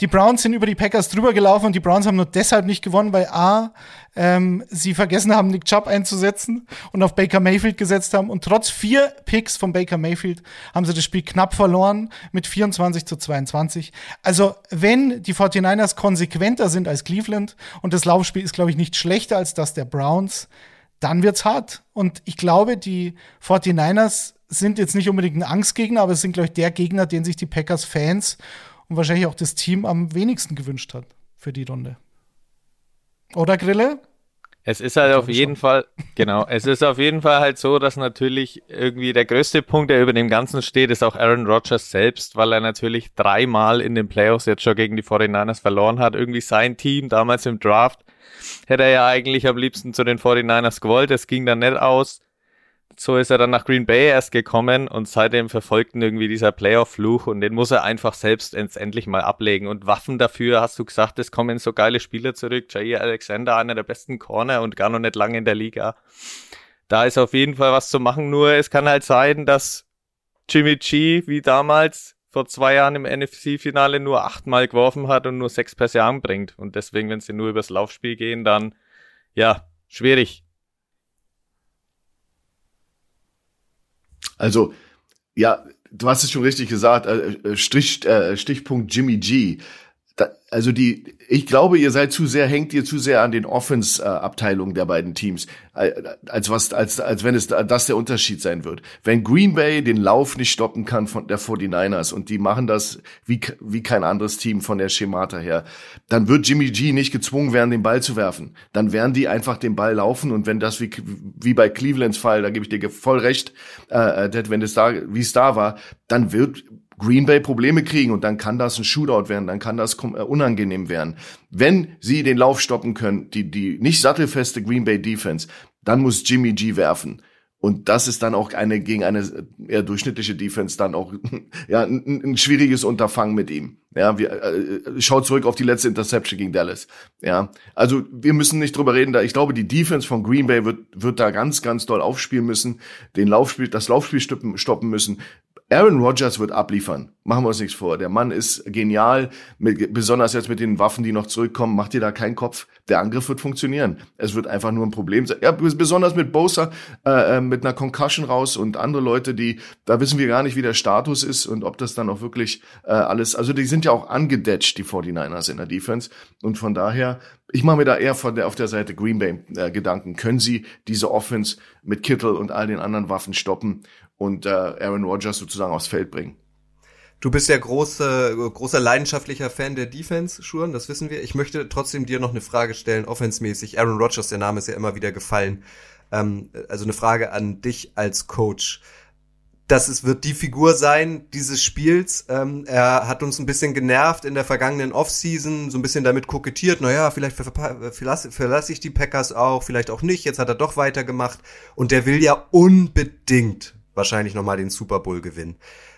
die Browns sind über die Packers drüber gelaufen und die Browns haben nur deshalb nicht gewonnen, weil A, ähm, sie vergessen haben, Nick Chubb einzusetzen und auf Baker Mayfield gesetzt haben. Und trotz vier Picks von Baker Mayfield haben sie das Spiel knapp verloren mit 24 zu 22. Also, wenn die 49ers konsequenter sind als Cleveland und das Laufspiel ist, glaube ich, nicht schlechter als das der Browns, dann wird's hart. Und ich glaube, die 49ers sind jetzt nicht unbedingt ein Angstgegner, aber es sind, glaube ich, der Gegner, den sich die Packers-Fans und wahrscheinlich auch das Team am wenigsten gewünscht hat für die Runde. Oder Grille? Es ist halt auf jeden schon. Fall, genau, es ist auf jeden Fall halt so, dass natürlich irgendwie der größte Punkt, der über dem Ganzen steht, ist auch Aaron Rodgers selbst, weil er natürlich dreimal in den Playoffs jetzt schon gegen die 49ers verloren hat. Irgendwie sein Team damals im Draft hätte er ja eigentlich am liebsten zu den 49ers gewollt. Es ging dann nicht aus so ist er dann nach Green Bay erst gekommen und seitdem verfolgt ihn irgendwie dieser Playoff-Fluch und den muss er einfach selbst endlich mal ablegen. Und Waffen dafür, hast du gesagt, es kommen so geile Spieler zurück. Jair Alexander, einer der besten Corner und gar noch nicht lange in der Liga. Da ist auf jeden Fall was zu machen, nur es kann halt sein, dass Jimmy G wie damals vor zwei Jahren im NFC-Finale nur achtmal geworfen hat und nur sechs Pässe anbringt. Und deswegen, wenn sie nur übers Laufspiel gehen, dann ja, schwierig. Also, ja, du hast es schon richtig gesagt, äh, äh Strich, äh, Stichpunkt Jimmy G. Da, also die, ich glaube, ihr seid zu sehr, hängt ihr zu sehr an den Offense-Abteilungen der beiden Teams, als was, als, als wenn es das der Unterschied sein wird. Wenn Green Bay den Lauf nicht stoppen kann von der 49ers und die machen das wie, wie kein anderes Team von der Schemata her, dann wird Jimmy G nicht gezwungen werden, den Ball zu werfen. Dann werden die einfach den Ball laufen und wenn das wie, wie bei Clevelands Fall, da gebe ich dir voll recht, äh, äh wenn es da, wie es da war, dann wird Green Bay Probleme kriegen und dann kann das ein Shootout werden, dann kann das äh, unangenehm werden. Wenn sie den Lauf stoppen können, die, die nicht sattelfeste Green Bay Defense, dann muss Jimmy G werfen. Und das ist dann auch eine gegen eine eher durchschnittliche Defense dann auch ja ein, ein schwieriges Unterfangen mit ihm. Ja, wir äh, schaut zurück auf die letzte Interception gegen Dallas. Ja, also wir müssen nicht drüber reden. Da ich glaube, die Defense von Green Bay wird wird da ganz ganz doll aufspielen müssen, den Laufspiel, das Laufspiel stoppen, stoppen müssen. Aaron Rodgers wird abliefern. Machen wir uns nichts vor. Der Mann ist genial, mit, besonders jetzt mit den Waffen, die noch zurückkommen. Macht dir da keinen Kopf. Der Angriff wird funktionieren. Es wird einfach nur ein Problem sein. Ja, besonders mit Bosa, äh, äh, mit einer Concussion raus und andere Leute, die, da wissen wir gar nicht, wie der Status ist und ob das dann auch wirklich äh, alles, also die sind ja auch angedetscht, die 49ers in der Defense. Und von daher, ich mache mir da eher von der, auf der Seite Green Bay äh, Gedanken. Können sie diese Offense mit Kittle und all den anderen Waffen stoppen? Und äh, Aaron Rodgers sozusagen aufs Feld bringen. Du bist ja große, großer leidenschaftlicher Fan der Defense, Schuren, das wissen wir. Ich möchte trotzdem dir noch eine Frage stellen, offensmäßig. Aaron Rodgers, der Name ist ja immer wieder gefallen. Ähm, also eine Frage an dich als Coach. Das ist, wird die Figur sein dieses Spiels. Ähm, er hat uns ein bisschen genervt in der vergangenen Offseason, so ein bisschen damit kokettiert, naja, vielleicht verlasse, verlasse ich die Packers auch, vielleicht auch nicht. Jetzt hat er doch weitergemacht. Und der will ja unbedingt wahrscheinlich nochmal den Super Bowl gewinnen.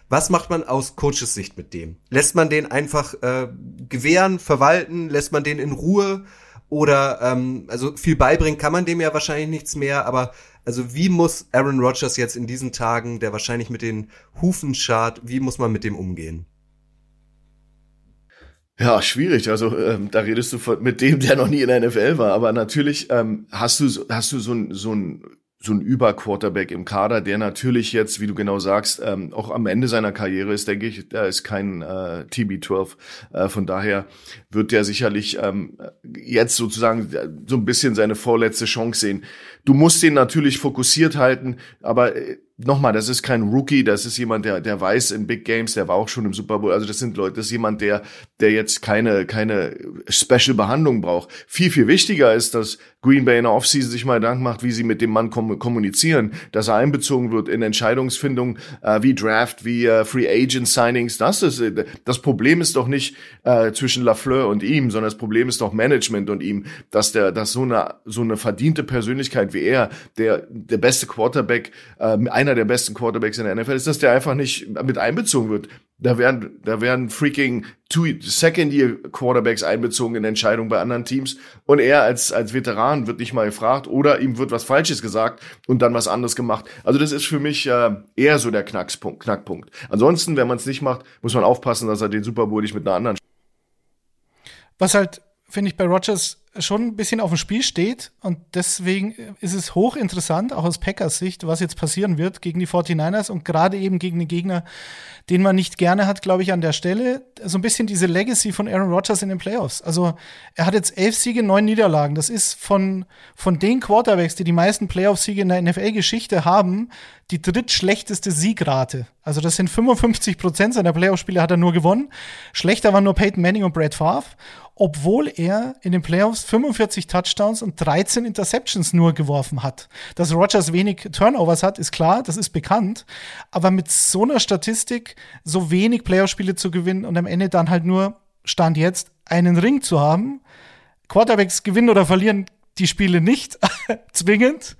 Was macht man aus Coaches Sicht mit dem? Lässt man den einfach äh, gewähren, verwalten? Lässt man den in Ruhe? Oder ähm, also viel beibringen kann man dem ja wahrscheinlich nichts mehr, aber also wie muss Aaron Rodgers jetzt in diesen Tagen, der wahrscheinlich mit den Hufen schart, wie muss man mit dem umgehen? Ja, schwierig. Also ähm, da redest du von, mit dem, der noch nie in der NFL war. Aber natürlich ähm, hast du hast du so ein so ein so ein Überquarterback im Kader, der natürlich jetzt, wie du genau sagst, ähm, auch am Ende seiner Karriere ist, denke ich, da ist kein äh, TB12. Äh, von daher wird der sicherlich ähm, jetzt sozusagen so ein bisschen seine vorletzte Chance sehen. Du musst den natürlich fokussiert halten, aber äh, nochmal, das ist kein Rookie, das ist jemand, der, der weiß in Big Games, der war auch schon im Super Bowl. Also das sind Leute, das ist jemand, der, der jetzt keine, keine Special Behandlung braucht. Viel, viel wichtiger ist, dass Green Bay in der Offseason sich mal Gedanken macht, wie sie mit dem Mann kom kommunizieren, dass er einbezogen wird in Entscheidungsfindung, äh, wie Draft, wie äh, Free Agent Signings. Das ist, äh, das Problem ist doch nicht äh, zwischen Lafleur und ihm, sondern das Problem ist doch Management und ihm, dass der, dass so eine, so eine verdiente Persönlichkeit wie er, der, der beste Quarterback, äh, einer der besten Quarterbacks in der NFL ist, dass der einfach nicht mit einbezogen wird. Da werden, da werden freaking Second-Year-Quarterbacks einbezogen in Entscheidungen bei anderen Teams und er als, als Veteran wird nicht mal gefragt oder ihm wird was Falsches gesagt und dann was anderes gemacht. Also das ist für mich äh, eher so der Knackspunkt. Knackpunkt. Ansonsten, wenn man es nicht macht, muss man aufpassen, dass er den Super Bowl nicht mit einer anderen. Was halt, finde ich, bei Rogers schon ein bisschen auf dem Spiel steht. Und deswegen ist es hochinteressant, auch aus Packers Sicht, was jetzt passieren wird gegen die 49ers und gerade eben gegen den Gegner, den man nicht gerne hat, glaube ich, an der Stelle. So ein bisschen diese Legacy von Aaron Rodgers in den Playoffs. Also er hat jetzt elf Siege, neun Niederlagen. Das ist von, von den Quarterbacks, die die meisten Playoff-Siege in der NFL-Geschichte haben, die drittschlechteste Siegrate. Also das sind 55 Prozent seiner Playoff-Spiele hat er nur gewonnen. Schlechter waren nur Peyton Manning und Brad Favre obwohl er in den Playoffs 45 Touchdowns und 13 Interceptions nur geworfen hat. Dass Rogers wenig Turnovers hat, ist klar, das ist bekannt. Aber mit so einer Statistik so wenig Playoff-Spiele zu gewinnen und am Ende dann halt nur, Stand jetzt, einen Ring zu haben. Quarterbacks gewinnen oder verlieren die Spiele nicht zwingend.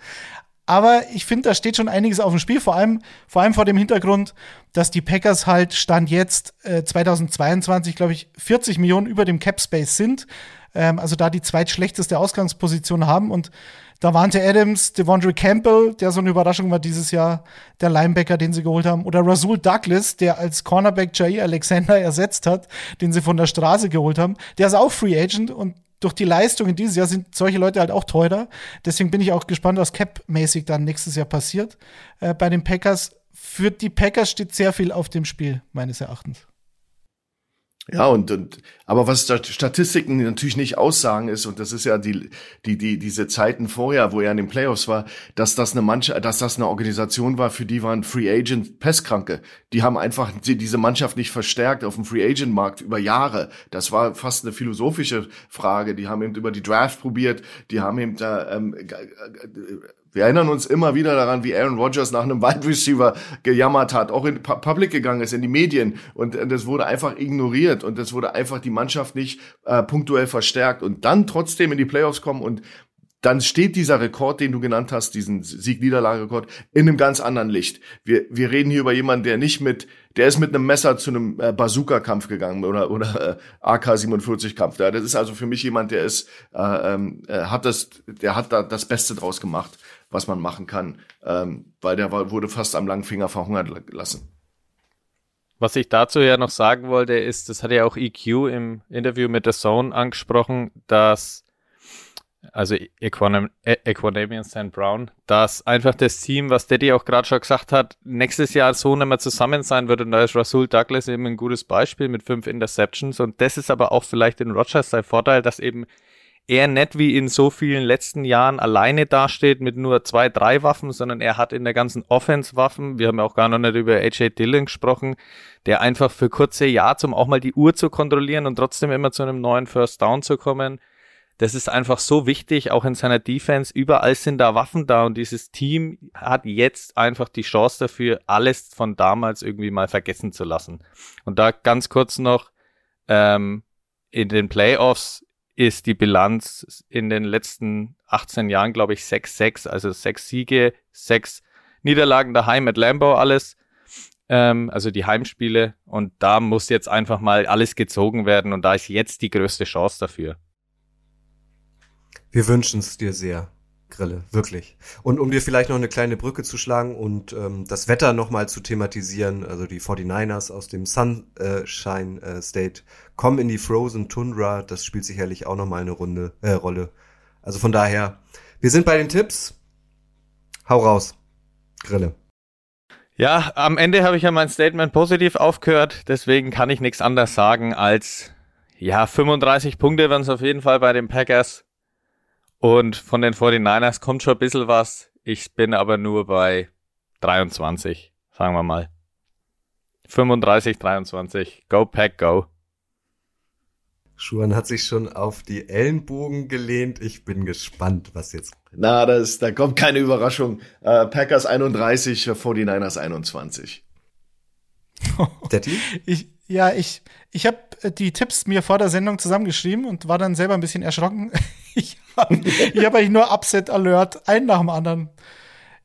Aber ich finde, da steht schon einiges auf dem Spiel, vor allem, vor allem vor dem Hintergrund, dass die Packers halt Stand jetzt äh, 2022, glaube ich, 40 Millionen über dem Cap Space sind. Ähm, also da die zweitschlechteste Ausgangsposition haben. Und da warnte Adams, Devondre Campbell, der so eine Überraschung war dieses Jahr, der Linebacker, den sie geholt haben, oder Rasul Douglas, der als Cornerback Jair Alexander ersetzt hat, den sie von der Straße geholt haben. Der ist auch Free Agent und durch die Leistungen dieses Jahr sind solche Leute halt auch teurer. Deswegen bin ich auch gespannt, was Cap-mäßig dann nächstes Jahr passiert. Äh, bei den Packers, für die Packers steht sehr viel auf dem Spiel, meines Erachtens. Ja, und, und aber was Statistiken natürlich nicht aussagen ist, und das ist ja die, die, die, diese Zeiten vorher, wo er in den Playoffs war, dass das eine Mannschaft, dass das eine Organisation war, für die waren Free Agent Pestkranke. Die haben einfach diese Mannschaft nicht verstärkt auf dem Free Agent Markt über Jahre. Das war fast eine philosophische Frage. Die haben eben über die Draft probiert, die haben eben da, ähm, wir erinnern uns immer wieder daran, wie Aaron Rodgers nach einem Wide Receiver gejammert hat, auch in Public gegangen ist, in die Medien. Und äh, das wurde einfach ignoriert und das wurde einfach die Mannschaft nicht äh, punktuell verstärkt. Und dann trotzdem in die Playoffs kommen und dann steht dieser Rekord, den du genannt hast, diesen Sieg-Niederlage-Rekord, in einem ganz anderen Licht. Wir, wir reden hier über jemanden, der nicht mit, der ist mit einem Messer zu einem äh, Bazooka-Kampf gegangen oder, oder äh, AK-47-Kampf. Ja, das ist also für mich jemand, der ist, äh, ähm, äh, hat das, der hat da das Beste draus gemacht was man machen kann, ähm, weil der wurde fast am langen Finger verhungert lassen. Was ich dazu ja noch sagen wollte, ist, das hat ja auch EQ im Interview mit The Zone angesprochen, dass, also Equanam Equanamian St. Brown, dass einfach das Team, was Daddy auch gerade schon gesagt hat, nächstes Jahr so nicht mehr zusammen sein wird und da ist Rasul Douglas eben ein gutes Beispiel mit fünf Interceptions und das ist aber auch vielleicht in Rogers sein Vorteil, dass eben er nicht wie in so vielen letzten Jahren alleine dasteht mit nur zwei, drei Waffen, sondern er hat in der ganzen Offense Waffen. Wir haben ja auch gar noch nicht über AJ Dillon gesprochen, der einfach für kurze Jahre, um auch mal die Uhr zu kontrollieren und trotzdem immer zu einem neuen First Down zu kommen. Das ist einfach so wichtig, auch in seiner Defense. Überall sind da Waffen da und dieses Team hat jetzt einfach die Chance dafür, alles von damals irgendwie mal vergessen zu lassen. Und da ganz kurz noch, ähm, in den Playoffs ist die Bilanz in den letzten 18 Jahren, glaube ich, 6-6, also sechs Siege, sechs Niederlagen daheim mit Lambo, alles. Ähm, also die Heimspiele. Und da muss jetzt einfach mal alles gezogen werden und da ist jetzt die größte Chance dafür. Wir wünschen es dir sehr. Grille, wirklich. Und um dir vielleicht noch eine kleine Brücke zu schlagen und ähm, das Wetter nochmal zu thematisieren, also die 49ers aus dem Sunshine äh, State kommen in die Frozen Tundra, das spielt sicherlich auch nochmal eine Runde, äh, Rolle. Also von daher, wir sind bei den Tipps. Hau raus, Grille. Ja, am Ende habe ich ja mein Statement positiv aufgehört, deswegen kann ich nichts anderes sagen als, ja, 35 Punkte werden es auf jeden Fall bei den Packers. Und von den 49ers kommt schon ein bisschen was. Ich bin aber nur bei 23, sagen wir mal. 35, 23. Go Pack, go. Schuhan hat sich schon auf die Ellenbogen gelehnt. Ich bin gespannt, was jetzt. Na, das, da kommt keine Überraschung. Äh, Packers 31, 49ers 21. Daddy? Ich, ja, ich, ich habe äh, die Tipps mir vor der Sendung zusammengeschrieben und war dann selber ein bisschen erschrocken. ich habe hab eigentlich nur Upset Alert, einen nach dem anderen.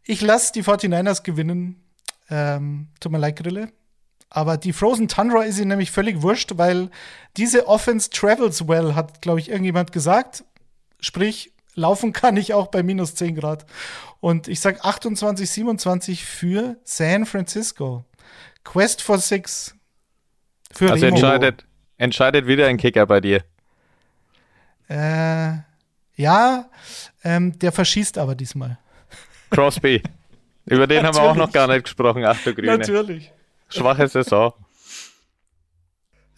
Ich lasse die 49ers gewinnen. Ähm, tut mir leid, Grille. Aber die Frozen Tundra ist ihnen nämlich völlig wurscht, weil diese Offense travels well, hat, glaube ich, irgendjemand gesagt. Sprich, laufen kann ich auch bei minus 10 Grad. Und ich sag 28, 27 für San Francisco. Quest for Six. Für also entscheidet, entscheidet wieder ein Kicker bei dir. Äh, ja, ähm, der verschießt aber diesmal. Crosby. Über den haben wir auch noch gar nicht gesprochen, ach du Grüne. Natürlich. Schwache Saison.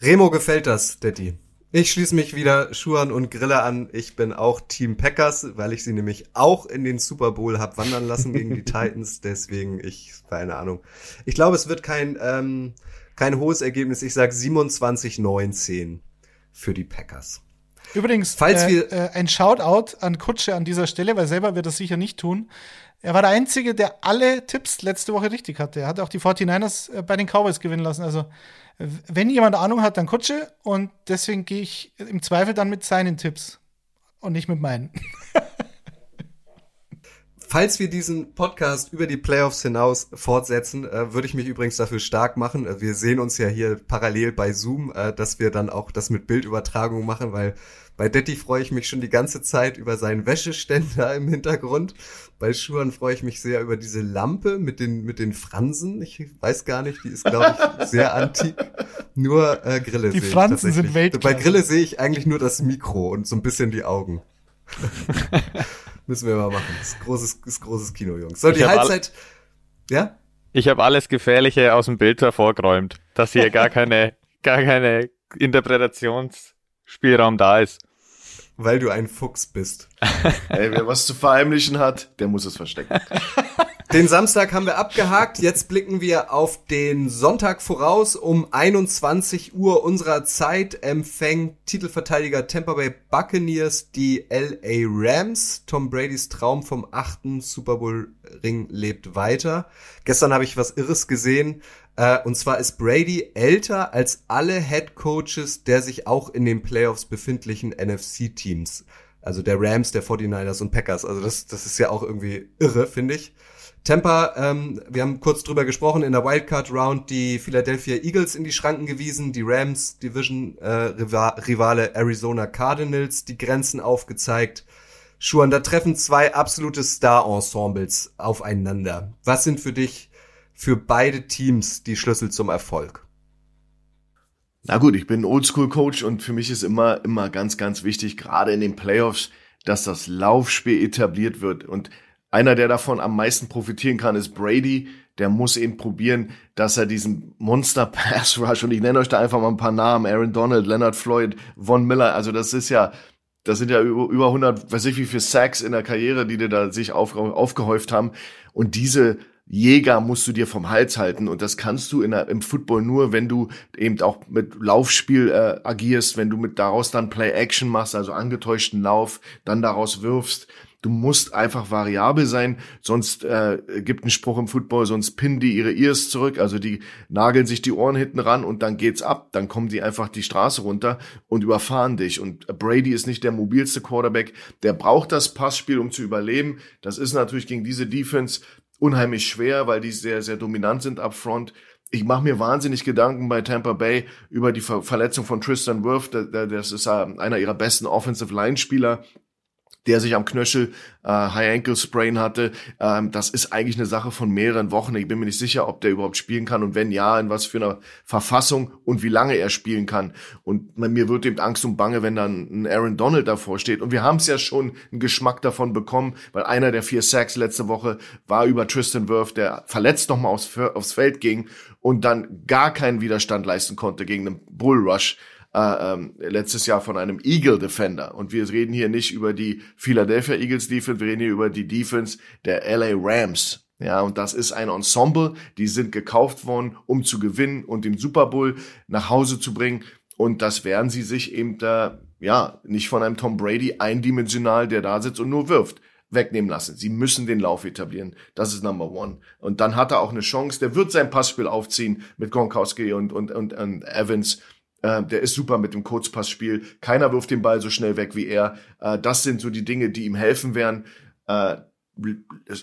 Remo gefällt das, Detti. Ich schließe mich wieder Schuhan und Grille an. Ich bin auch Team Packers, weil ich sie nämlich auch in den Super Bowl hab wandern lassen gegen die Titans. Deswegen, ich, keine Ahnung. Ich glaube, es wird kein, ähm, kein hohes Ergebnis. Ich sag 27-19 für die Packers. Übrigens, Falls äh, wir äh, ein Shoutout an Kutsche an dieser Stelle, weil selber wird das sicher nicht tun. Er war der Einzige, der alle Tipps letzte Woche richtig hatte. Er hat auch die 49ers äh, bei den Cowboys gewinnen lassen. Also, wenn jemand Ahnung hat, dann Kutsche. Und deswegen gehe ich im Zweifel dann mit seinen Tipps und nicht mit meinen. Falls wir diesen Podcast über die Playoffs hinaus fortsetzen, äh, würde ich mich übrigens dafür stark machen. Äh, wir sehen uns ja hier parallel bei Zoom, äh, dass wir dann auch das mit Bildübertragung machen, weil bei Detti freue ich mich schon die ganze Zeit über seinen Wäscheständer im Hintergrund. Bei Schuhan freue ich mich sehr über diese Lampe mit den, mit den Fransen. Ich weiß gar nicht, die ist, glaube ich, sehr antik. Nur äh, Grille Die Fransen sind Weltklasse. Bei Grille sehe ich eigentlich nur das Mikro und so ein bisschen die Augen. Müssen wir mal machen. Das ist großes, das ist großes Kino, Jungs. So, die Halbzeit. Ja? Ich habe alles Gefährliche aus dem Bild hervorgeräumt, dass hier gar keine, gar keine Interpretationsspielraum da ist. Weil du ein Fuchs bist. Ey, wer was zu verheimlichen hat, der muss es verstecken. Den Samstag haben wir abgehakt. Jetzt blicken wir auf den Sonntag voraus. Um 21 Uhr unserer Zeit empfängt Titelverteidiger Tampa Bay Buccaneers die LA Rams. Tom Bradys Traum vom achten Super Bowl Ring lebt weiter. Gestern habe ich was Irres gesehen. Äh, und zwar ist Brady älter als alle Head Coaches der sich auch in den Playoffs befindlichen NFC Teams. Also der Rams, der 49ers und Packers. Also das, das ist ja auch irgendwie irre, finde ich. Tampa, ähm, wir haben kurz drüber gesprochen, in der Wildcard Round die Philadelphia Eagles in die Schranken gewiesen, die Rams Division äh, Rivale Arizona Cardinals die Grenzen aufgezeigt. Schuan, da treffen zwei absolute Star-Ensembles aufeinander. Was sind für dich für beide Teams die Schlüssel zum Erfolg? Na gut, ich bin Oldschool-Coach und für mich ist immer, immer ganz, ganz wichtig, gerade in den Playoffs, dass das Laufspiel etabliert wird. Und einer, der davon am meisten profitieren kann, ist Brady. Der muss eben probieren, dass er diesen Monster Pass Rush und ich nenne euch da einfach mal ein paar Namen: Aaron Donald, Leonard Floyd, Von Miller. Also das ist ja, das sind ja über 100, weiß ich wie viele Sacks in der Karriere, die die da sich auf, aufgehäuft haben. Und diese Jäger musst du dir vom Hals halten und das kannst du in der, im Football nur, wenn du eben auch mit Laufspiel äh, agierst, wenn du mit daraus dann Play Action machst, also angetäuschten Lauf, dann daraus wirfst. Du musst einfach variabel sein, sonst äh, gibt ein Spruch im Football, sonst pinnen die ihre Ears zurück, also die nageln sich die Ohren hinten ran und dann geht's ab, dann kommen die einfach die Straße runter und überfahren dich. Und Brady ist nicht der mobilste Quarterback, der braucht das Passspiel, um zu überleben. Das ist natürlich gegen diese Defense unheimlich schwer, weil die sehr, sehr dominant sind up front. Ich mache mir wahnsinnig Gedanken bei Tampa Bay über die Ver Verletzung von Tristan Wirth. Das ist einer ihrer besten Offensive Line Spieler der sich am Knöchel äh, High Ankle Sprain hatte. Ähm, das ist eigentlich eine Sache von mehreren Wochen. Ich bin mir nicht sicher, ob der überhaupt spielen kann und wenn ja, in was für einer Verfassung und wie lange er spielen kann. Und mir wird eben Angst und Bange, wenn dann ein Aaron Donald davor steht. Und wir haben es ja schon einen Geschmack davon bekommen, weil einer der vier Sacks letzte Woche war über Tristan Wirth, der verletzt nochmal aufs, aufs Feld ging und dann gar keinen Widerstand leisten konnte gegen einen Bull Rush äh, ähm, letztes Jahr von einem Eagle Defender. Und wir reden hier nicht über die Philadelphia Eagles Defense, wir reden hier über die Defense der LA Rams. Ja, und das ist ein Ensemble, die sind gekauft worden, um zu gewinnen und den Super Bowl nach Hause zu bringen. Und das werden sie sich eben da, ja, nicht von einem Tom Brady eindimensional, der da sitzt und nur wirft wegnehmen lassen. Sie müssen den Lauf etablieren. Das ist Number One. Und dann hat er auch eine Chance. Der wird sein Passspiel aufziehen mit Gronkowski und, und, und, und Evans. Äh, der ist super mit dem Kurzpassspiel. Keiner wirft den Ball so schnell weg wie er. Äh, das sind so die Dinge, die ihm helfen werden. Äh,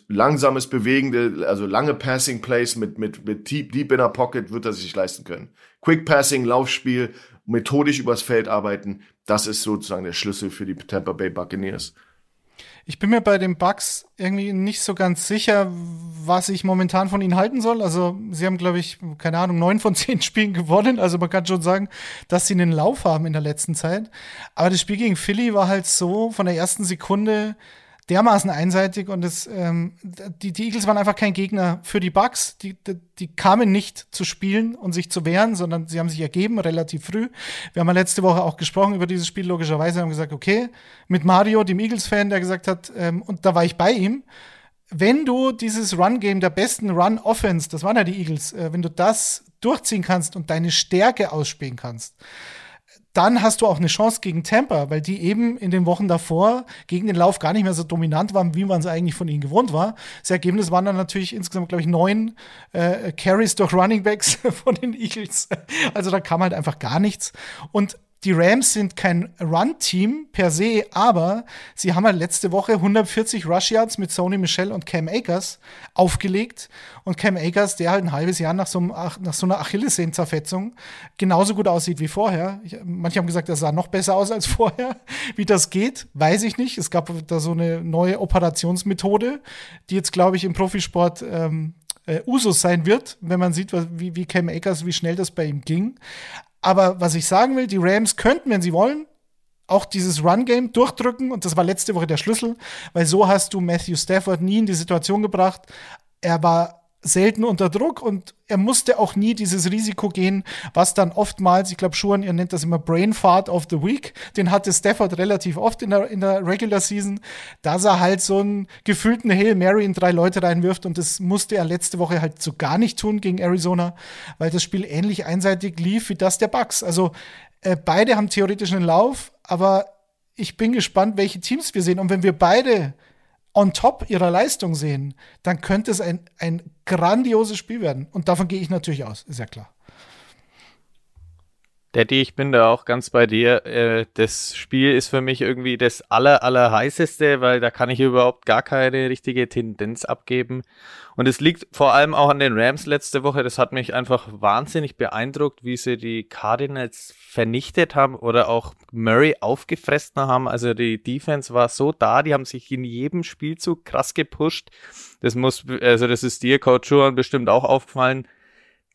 langsames bewegende, also lange Passing Plays mit mit mit deep, deep in der Pocket wird er sich leisten können. Quick Passing, Laufspiel, methodisch übers Feld arbeiten, das ist sozusagen der Schlüssel für die Tampa Bay Buccaneers. Ich bin mir bei den Bucks irgendwie nicht so ganz sicher, was ich momentan von ihnen halten soll. Also sie haben, glaube ich, keine Ahnung, neun von zehn Spielen gewonnen. Also man kann schon sagen, dass sie einen Lauf haben in der letzten Zeit. Aber das Spiel gegen Philly war halt so von der ersten Sekunde dermaßen einseitig und es, ähm, die, die Eagles waren einfach kein Gegner für die Bucks. Die, die, die, kamen nicht zu spielen und sich zu wehren, sondern sie haben sich ergeben relativ früh. Wir haben ja letzte Woche auch gesprochen über dieses Spiel, logischerweise haben gesagt, okay, mit Mario, dem Eagles-Fan, der gesagt hat, ähm, und da war ich bei ihm, wenn du dieses Run-Game der besten Run-Offense, das waren ja die Eagles, äh, wenn du das durchziehen kannst und deine Stärke ausspielen kannst, dann hast du auch eine Chance gegen Tampa, weil die eben in den Wochen davor gegen den Lauf gar nicht mehr so dominant waren, wie man es eigentlich von ihnen gewohnt war. Das Ergebnis waren dann natürlich insgesamt, glaube ich, neun äh, Carries durch Running Backs von den Eagles. Also da kam halt einfach gar nichts. Und die Rams sind kein Run-Team per se, aber sie haben halt letzte Woche 140 Rush Yards mit Sony Michel und Cam Akers aufgelegt. Und Cam Akers, der halt ein halbes Jahr nach so, einem, nach so einer Achillessehnenzerfetzung genauso gut aussieht wie vorher. Ich, manche haben gesagt, er sah noch besser aus als vorher. Wie das geht, weiß ich nicht. Es gab da so eine neue Operationsmethode, die jetzt, glaube ich, im Profisport ähm, äh, Usus sein wird, wenn man sieht, wie, wie Cam Akers, wie schnell das bei ihm ging. Aber was ich sagen will, die Rams könnten, wenn sie wollen, auch dieses Run-Game durchdrücken. Und das war letzte Woche der Schlüssel, weil so hast du Matthew Stafford nie in die Situation gebracht. Er war selten unter Druck und er musste auch nie dieses Risiko gehen, was dann oftmals, ich glaube, Schuhan, ihr nennt das immer Brain Fart of the Week, den hatte Stafford relativ oft in der, in der Regular Season, dass er halt so einen gefühlten Hail Mary in drei Leute reinwirft und das musste er letzte Woche halt so gar nicht tun gegen Arizona, weil das Spiel ähnlich einseitig lief wie das der Bucks. Also äh, beide haben theoretisch einen Lauf, aber ich bin gespannt, welche Teams wir sehen und wenn wir beide on top ihrer Leistung sehen, dann könnte es ein, ein grandioses Spiel werden. Und davon gehe ich natürlich aus, ist ja klar. Daddy, ich bin da auch ganz bei dir. Äh, das Spiel ist für mich irgendwie das aller, aller heißeste, weil da kann ich überhaupt gar keine richtige Tendenz abgeben. Und es liegt vor allem auch an den Rams letzte Woche. Das hat mich einfach wahnsinnig beeindruckt, wie sie die Cardinals vernichtet haben oder auch Murray aufgefressen haben. Also die Defense war so da, die haben sich in jedem Spielzug krass gepusht. Das muss, also das ist dir, Coach Schuhan, bestimmt auch aufgefallen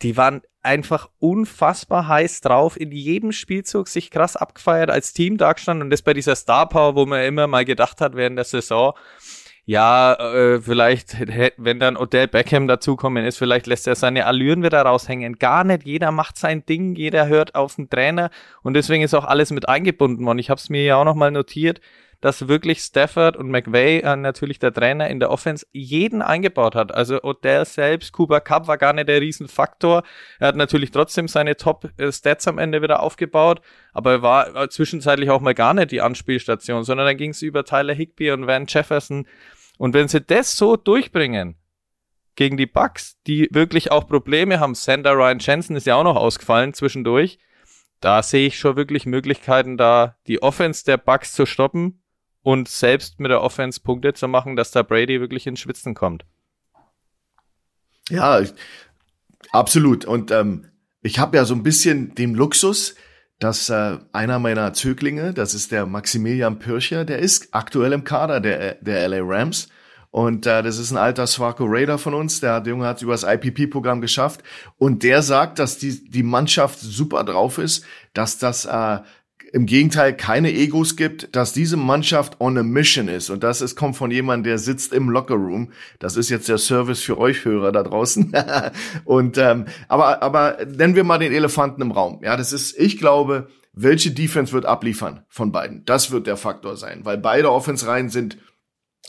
die waren einfach unfassbar heiß drauf, in jedem Spielzug sich krass abgefeiert als Team dargestanden und das bei dieser Star Power, wo man immer mal gedacht hat während der Saison, ja, äh, vielleicht, wenn dann Odell Beckham dazukommen ist, vielleicht lässt er seine Allüren wieder raushängen. Gar nicht. Jeder macht sein Ding, jeder hört auf den Trainer und deswegen ist auch alles mit eingebunden worden. Ich habe es mir ja auch nochmal notiert dass wirklich Stafford und McVay, äh, natürlich der Trainer in der Offense, jeden eingebaut hat. Also Odell selbst, Cooper Cup war gar nicht der Riesenfaktor. Er hat natürlich trotzdem seine Top-Stats am Ende wieder aufgebaut, aber er war äh, zwischenzeitlich auch mal gar nicht die Anspielstation, sondern dann ging es über Tyler Higby und Van Jefferson. Und wenn sie das so durchbringen, gegen die Bucks, die wirklich auch Probleme haben. Sander Ryan Jensen ist ja auch noch ausgefallen zwischendurch. Da sehe ich schon wirklich Möglichkeiten, da die Offense der Bucks zu stoppen und selbst mit der Offense Punkte zu machen, dass da Brady wirklich ins Schwitzen kommt. Ja, absolut. Und ähm, ich habe ja so ein bisschen den Luxus, dass äh, einer meiner Zöglinge, das ist der Maximilian Pircher, der ist aktuell im Kader der, der LA Rams. Und äh, das ist ein alter Swaco Raider von uns, der, der Junge hat über das IPP-Programm geschafft. Und der sagt, dass die, die Mannschaft super drauf ist, dass das äh, im Gegenteil keine Egos gibt, dass diese Mannschaft on a mission ist. Und das ist, kommt von jemandem, der sitzt im Lockerroom. Das ist jetzt der Service für euch Hörer da draußen. und ähm, aber, aber nennen wir mal den Elefanten im Raum. Ja, das ist, ich glaube, welche Defense wird abliefern von beiden? Das wird der Faktor sein, weil beide Offense-Reihen sind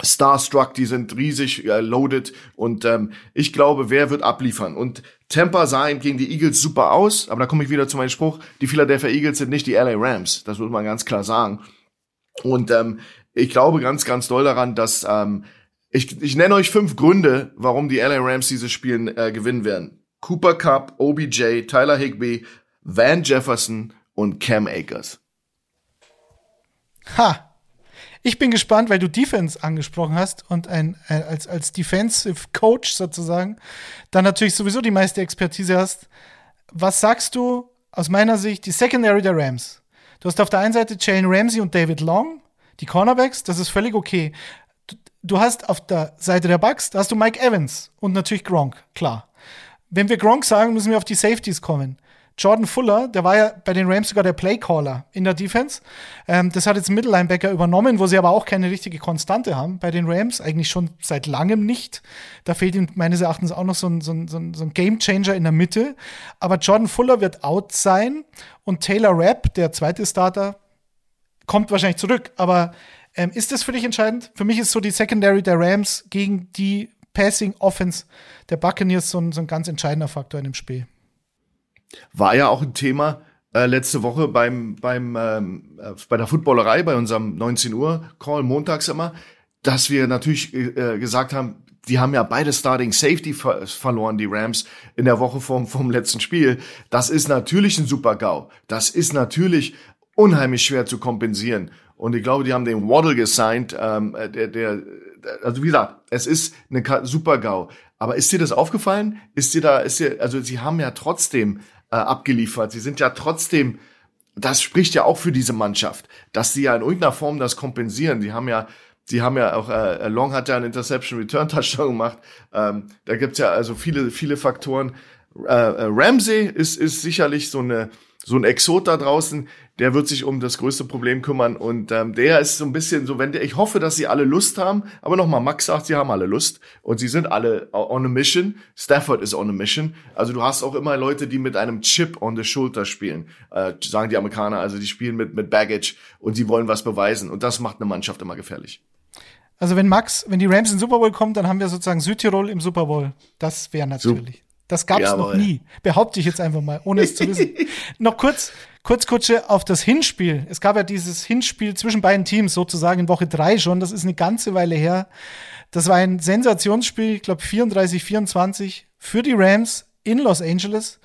Starstruck, die sind riesig äh, loaded und ähm, ich glaube, wer wird abliefern? Und Tampa sah gegen die Eagles super aus, aber da komme ich wieder zu meinem Spruch, die Philadelphia Eagles sind nicht die LA Rams, das muss man ganz klar sagen. Und ähm, ich glaube ganz, ganz doll daran, dass ähm, ich, ich nenne euch fünf Gründe, warum die LA Rams dieses Spiel äh, gewinnen werden. Cooper Cup, OBJ, Tyler Higby, Van Jefferson und Cam Akers. Ha! Ich bin gespannt, weil du Defense angesprochen hast und ein, als, als Defensive Coach sozusagen dann natürlich sowieso die meiste Expertise hast. Was sagst du aus meiner Sicht die Secondary der Rams? Du hast auf der einen Seite Jalen Ramsey und David Long, die Cornerbacks, das ist völlig okay. Du, du hast auf der Seite der Bucks, da hast du Mike Evans und natürlich Gronk, klar. Wenn wir Gronk sagen, müssen wir auf die Safeties kommen. Jordan Fuller, der war ja bei den Rams sogar der Playcaller in der Defense. Ähm, das hat jetzt ein Mittellinebacker übernommen, wo sie aber auch keine richtige Konstante haben bei den Rams, eigentlich schon seit langem nicht. Da fehlt ihm meines Erachtens auch noch so ein, so ein, so ein, so ein Game Changer in der Mitte. Aber Jordan Fuller wird out sein und Taylor Rapp, der zweite Starter, kommt wahrscheinlich zurück. Aber ähm, ist das für dich entscheidend? Für mich ist so die Secondary der Rams gegen die Passing Offense der Buccaneers so ein, so ein ganz entscheidender Faktor in dem Spiel. War ja auch ein Thema äh, letzte Woche beim, beim, ähm, äh, bei der Footballerei, bei unserem 19 Uhr Call montags immer, dass wir natürlich äh, gesagt haben, die haben ja beide Starting Safety ver verloren, die Rams, in der Woche vom, vom letzten Spiel. Das ist natürlich ein super GAU. Das ist natürlich unheimlich schwer zu kompensieren. Und ich glaube, die haben den Waddle gesigned, ähm, der, der, also wie gesagt, es ist eine super GAU. Aber ist dir das aufgefallen? Ist dir da, ist dir, also sie haben ja trotzdem äh, abgeliefert. Sie sind ja trotzdem, das spricht ja auch für diese Mannschaft, dass sie ja in irgendeiner Form das kompensieren. Sie haben ja, sie haben ja auch, äh, Long hat ja einen Interception Return Touchdown gemacht. Ähm, da gibt's ja also viele, viele Faktoren. Äh, äh, Ramsey ist, ist sicherlich so eine, so ein Exot da draußen, der wird sich um das größte Problem kümmern und ähm, der ist so ein bisschen so, wenn der, ich hoffe, dass sie alle Lust haben, aber nochmal, Max sagt, sie haben alle Lust und sie sind alle on a mission. Stafford ist on a mission. Also du hast auch immer Leute, die mit einem Chip on the shoulder spielen, äh, sagen die Amerikaner, also die spielen mit, mit Baggage und sie wollen was beweisen und das macht eine Mannschaft immer gefährlich. Also wenn Max, wenn die Rams in den Super Bowl kommen, dann haben wir sozusagen Südtirol im Super Bowl. Das wäre natürlich. Das gab's Jawohl. noch nie. Behaupte ich jetzt einfach mal, ohne es zu wissen. noch kurz, kurz Kutsche auf das Hinspiel. Es gab ja dieses Hinspiel zwischen beiden Teams sozusagen in Woche drei schon. Das ist eine ganze Weile her. Das war ein Sensationsspiel, ich glaube 34, 24 für die Rams in Los Angeles.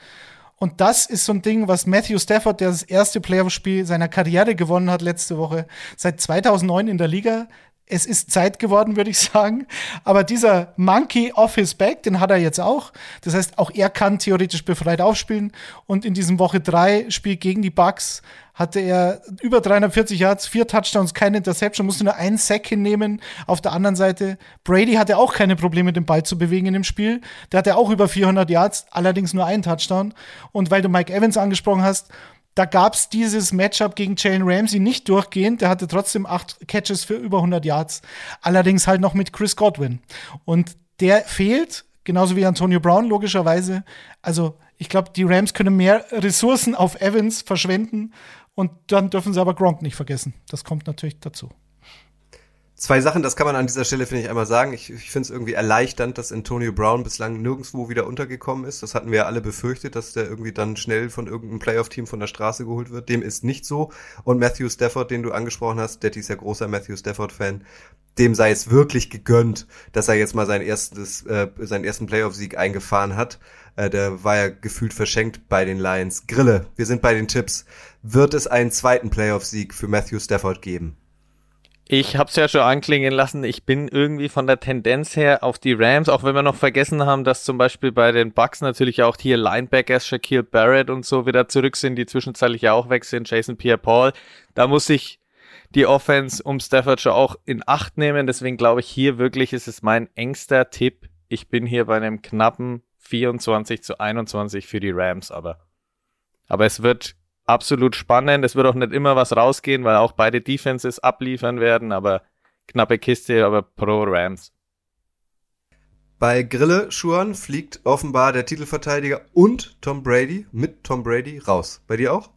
Und das ist so ein Ding, was Matthew Stafford, der das erste Playoff-Spiel seiner Karriere gewonnen hat letzte Woche, seit 2009 in der Liga, es ist Zeit geworden, würde ich sagen. Aber dieser Monkey off his back, den hat er jetzt auch. Das heißt, auch er kann theoretisch befreit aufspielen. Und in diesem Woche 3 Spiel gegen die Bucks hatte er über 340 Yards, vier Touchdowns, keine Interception, musste nur einen Sack hinnehmen. Auf der anderen Seite, Brady hatte auch keine Probleme, den Ball zu bewegen in dem Spiel. Der hatte auch über 400 Yards, allerdings nur einen Touchdown. Und weil du Mike Evans angesprochen hast, da gab es dieses Matchup gegen Jalen Ramsey nicht durchgehend. Der hatte trotzdem acht Catches für über 100 Yards. Allerdings halt noch mit Chris Godwin. Und der fehlt, genauso wie Antonio Brown, logischerweise. Also, ich glaube, die Rams können mehr Ressourcen auf Evans verschwenden. Und dann dürfen sie aber Gronk nicht vergessen. Das kommt natürlich dazu. Zwei Sachen, das kann man an dieser Stelle, finde ich, einmal sagen. Ich, ich finde es irgendwie erleichternd, dass Antonio Brown bislang nirgendwo wieder untergekommen ist. Das hatten wir ja alle befürchtet, dass der irgendwie dann schnell von irgendeinem Playoff-Team von der Straße geholt wird. Dem ist nicht so. Und Matthew Stafford, den du angesprochen hast, Daddy ist ja großer Matthew Stafford-Fan, dem sei es wirklich gegönnt, dass er jetzt mal sein erstes, äh, seinen ersten Playoff-Sieg eingefahren hat. Äh, der war ja gefühlt verschenkt bei den Lions. Grille, wir sind bei den Tipps. Wird es einen zweiten Playoff-Sieg für Matthew Stafford geben? Ich habe es ja schon anklingen lassen, ich bin irgendwie von der Tendenz her auf die Rams, auch wenn wir noch vergessen haben, dass zum Beispiel bei den Bucks natürlich auch hier Linebackers, Shaquille Barrett und so wieder zurück sind, die zwischenzeitlich ja auch weg sind, Jason Pierre-Paul. Da muss ich die Offense um Stafford schon auch in Acht nehmen, deswegen glaube ich hier wirklich ist es mein engster Tipp. Ich bin hier bei einem knappen 24 zu 21 für die Rams, aber aber es wird absolut spannend. Es wird auch nicht immer was rausgehen, weil auch beide Defenses abliefern werden, aber knappe Kiste, aber pro Rams. Bei Grille Schuhan fliegt offenbar der Titelverteidiger und Tom Brady mit Tom Brady raus. Bei dir auch?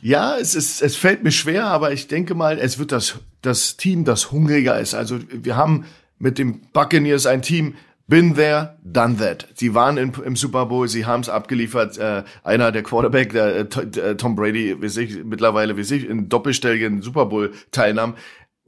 Ja, es ist, es fällt mir schwer, aber ich denke mal, es wird das, das Team, das hungriger ist. Also wir haben mit dem Buccaneers ein Team, Been there, done that. Sie waren in, im Super Bowl, sie haben es abgeliefert. Äh, einer der Quarterback, der äh, äh, Tom Brady, wie sich mittlerweile wie sich in doppelstelligen Super Bowl teilnahm.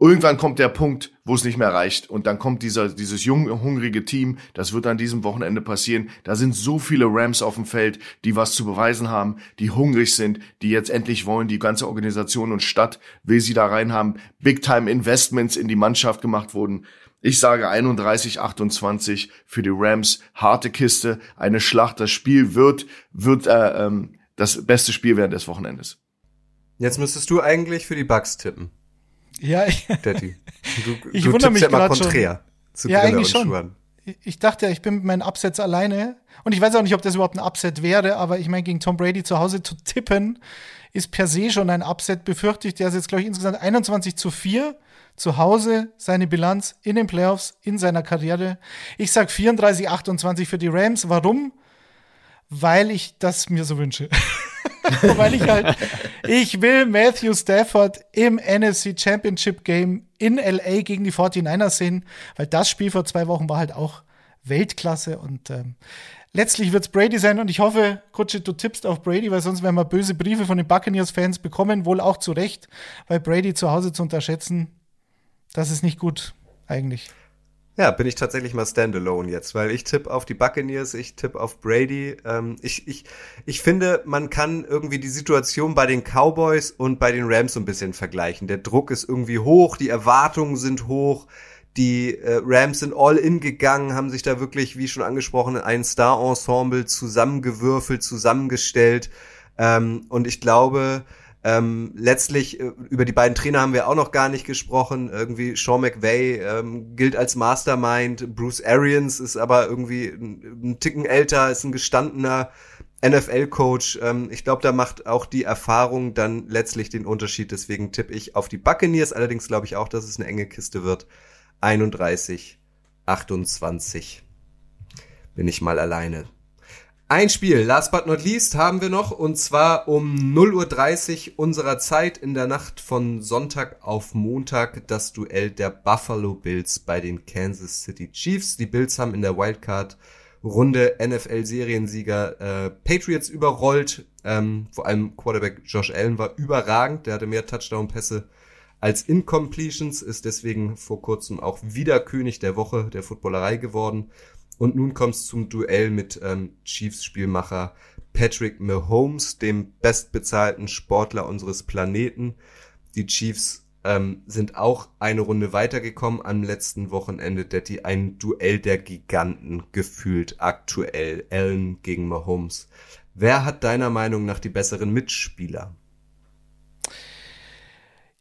irgendwann kommt der Punkt, wo es nicht mehr reicht. Und dann kommt dieser, dieses junge, hungrige Team. Das wird an diesem Wochenende passieren. Da sind so viele Rams auf dem Feld, die was zu beweisen haben, die hungrig sind, die jetzt endlich wollen. Die ganze Organisation und Stadt will sie da rein haben. Big-Time Investments in die Mannschaft gemacht wurden. Ich sage 31, 28 für die Rams. Harte Kiste, eine Schlacht. Das Spiel wird, wird äh, ähm, das beste Spiel während des Wochenendes. Jetzt müsstest du eigentlich für die Bugs tippen. Ja, ich, Daddy. Du, ich du wundere mich ja immer gerade schon. konträr zu Ja, Brille eigentlich und schon. Schuhen. Ich dachte, ich bin mit meinen Upsets alleine. Und ich weiß auch nicht, ob das überhaupt ein Upset wäre, aber ich meine, gegen Tom Brady zu Hause zu tippen, ist per se schon ein Upset, befürchte ich. Der ist jetzt, glaube ich, insgesamt 21 zu 4 zu Hause, seine Bilanz in den Playoffs, in seiner Karriere. Ich sag 34, 28 für die Rams. Warum? Weil ich das mir so wünsche. Weil ich halt, ich will Matthew Stafford im NFC Championship Game in LA gegen die 49ers sehen, weil das Spiel vor zwei Wochen war halt auch Weltklasse und ähm, letztlich wird's Brady sein und ich hoffe, Kutsche, du tippst auf Brady, weil sonst werden wir böse Briefe von den Buccaneers-Fans bekommen, wohl auch zu Recht, weil Brady zu Hause zu unterschätzen, das ist nicht gut eigentlich. Ja, bin ich tatsächlich mal standalone jetzt, weil ich tippe auf die Buccaneers, ich tippe auf Brady. Ähm, ich, ich, ich finde, man kann irgendwie die Situation bei den Cowboys und bei den Rams so ein bisschen vergleichen. Der Druck ist irgendwie hoch, die Erwartungen sind hoch. Die äh, Rams sind all in gegangen, haben sich da wirklich, wie schon angesprochen, ein Star-Ensemble zusammengewürfelt, zusammengestellt. Ähm, und ich glaube, ähm, letztlich äh, über die beiden Trainer haben wir auch noch gar nicht gesprochen. Irgendwie Sean McVay ähm, gilt als Mastermind. Bruce Arians ist aber irgendwie ein, ein Ticken älter, ist ein gestandener NFL-Coach. Ähm, ich glaube, da macht auch die Erfahrung dann letztlich den Unterschied. Deswegen tippe ich auf die Buccaneers. Allerdings glaube ich auch, dass es eine enge Kiste wird. 31, 28 bin ich mal alleine. Ein Spiel, last but not least, haben wir noch, und zwar um 0.30 Uhr unserer Zeit in der Nacht von Sonntag auf Montag das Duell der Buffalo Bills bei den Kansas City Chiefs. Die Bills haben in der Wildcard Runde NFL-Seriensieger äh, Patriots überrollt. Ähm, vor allem Quarterback Josh Allen war überragend. Der hatte mehr Touchdown-Pässe als Incompletions, ist deswegen vor kurzem auch wieder König der Woche der Footballerei geworden. Und nun kommt es zum Duell mit ähm, Chiefs-Spielmacher Patrick Mahomes, dem bestbezahlten Sportler unseres Planeten. Die Chiefs ähm, sind auch eine Runde weitergekommen am letzten Wochenende, Detti. Ein Duell der Giganten gefühlt aktuell. Allen gegen Mahomes. Wer hat deiner Meinung nach die besseren Mitspieler?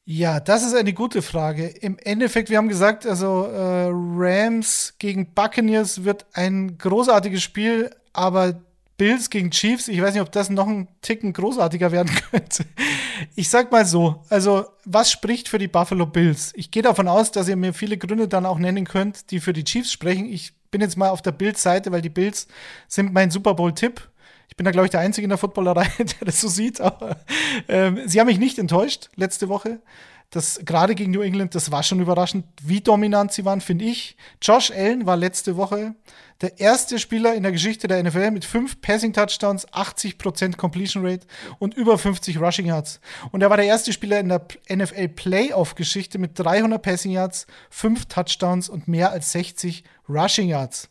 Ja, das ist eine gute Frage. Im Endeffekt, wir haben gesagt, also äh, Rams gegen Buccaneers wird ein großartiges Spiel, aber Bills gegen Chiefs, ich weiß nicht, ob das noch ein Ticken großartiger werden könnte. Ich sag mal so, also was spricht für die Buffalo Bills? Ich gehe davon aus, dass ihr mir viele Gründe dann auch nennen könnt, die für die Chiefs sprechen. Ich bin jetzt mal auf der Bills-Seite, weil die Bills sind mein Super Bowl-Tipp. Ich bin da, glaube ich, der Einzige in der Footballerei, der das so sieht. Aber ähm, sie haben mich nicht enttäuscht letzte Woche. Das gerade gegen New England, das war schon überraschend, wie dominant sie waren, finde ich. Josh Allen war letzte Woche der erste Spieler in der Geschichte der NFL mit fünf Passing Touchdowns, 80% Completion Rate und über 50 Rushing Yards. Und er war der erste Spieler in der NFL Playoff Geschichte mit 300 Passing Yards, fünf Touchdowns und mehr als 60 Rushing Yards.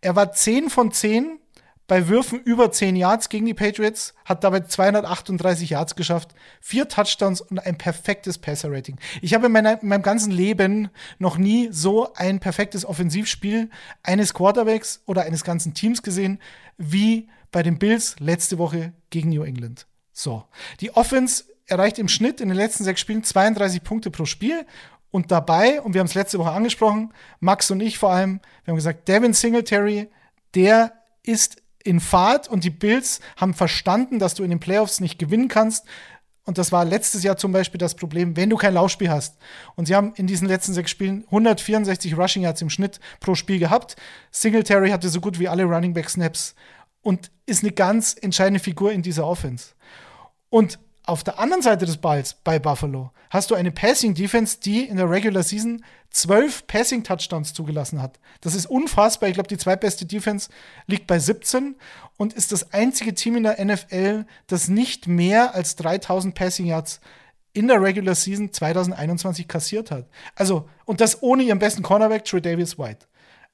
Er war 10 von 10 bei Würfen über 10 Yards gegen die Patriots, hat dabei 238 Yards geschafft, vier Touchdowns und ein perfektes Passer-Rating. Ich habe in, meiner, in meinem ganzen Leben noch nie so ein perfektes Offensivspiel eines Quarterbacks oder eines ganzen Teams gesehen, wie bei den Bills letzte Woche gegen New England. So, die Offense erreicht im Schnitt in den letzten sechs Spielen 32 Punkte pro Spiel und dabei, und wir haben es letzte Woche angesprochen, Max und ich vor allem, wir haben gesagt, Devin Singletary, der ist in Fahrt und die Bills haben verstanden, dass du in den Playoffs nicht gewinnen kannst. Und das war letztes Jahr zum Beispiel das Problem, wenn du kein Laufspiel hast. Und sie haben in diesen letzten sechs Spielen 164 Rushing Yards im Schnitt pro Spiel gehabt. Singletary hatte so gut wie alle Running Back Snaps und ist eine ganz entscheidende Figur in dieser Offense. Und auf der anderen Seite des Balls bei Buffalo hast du eine Passing Defense, die in der Regular Season zwölf Passing Touchdowns zugelassen hat. Das ist unfassbar. Ich glaube, die zweitbeste Defense liegt bei 17 und ist das einzige Team in der NFL, das nicht mehr als 3000 Passing Yards in der Regular Season 2021 kassiert hat. Also, und das ohne ihren besten Cornerback, Trey Davis White.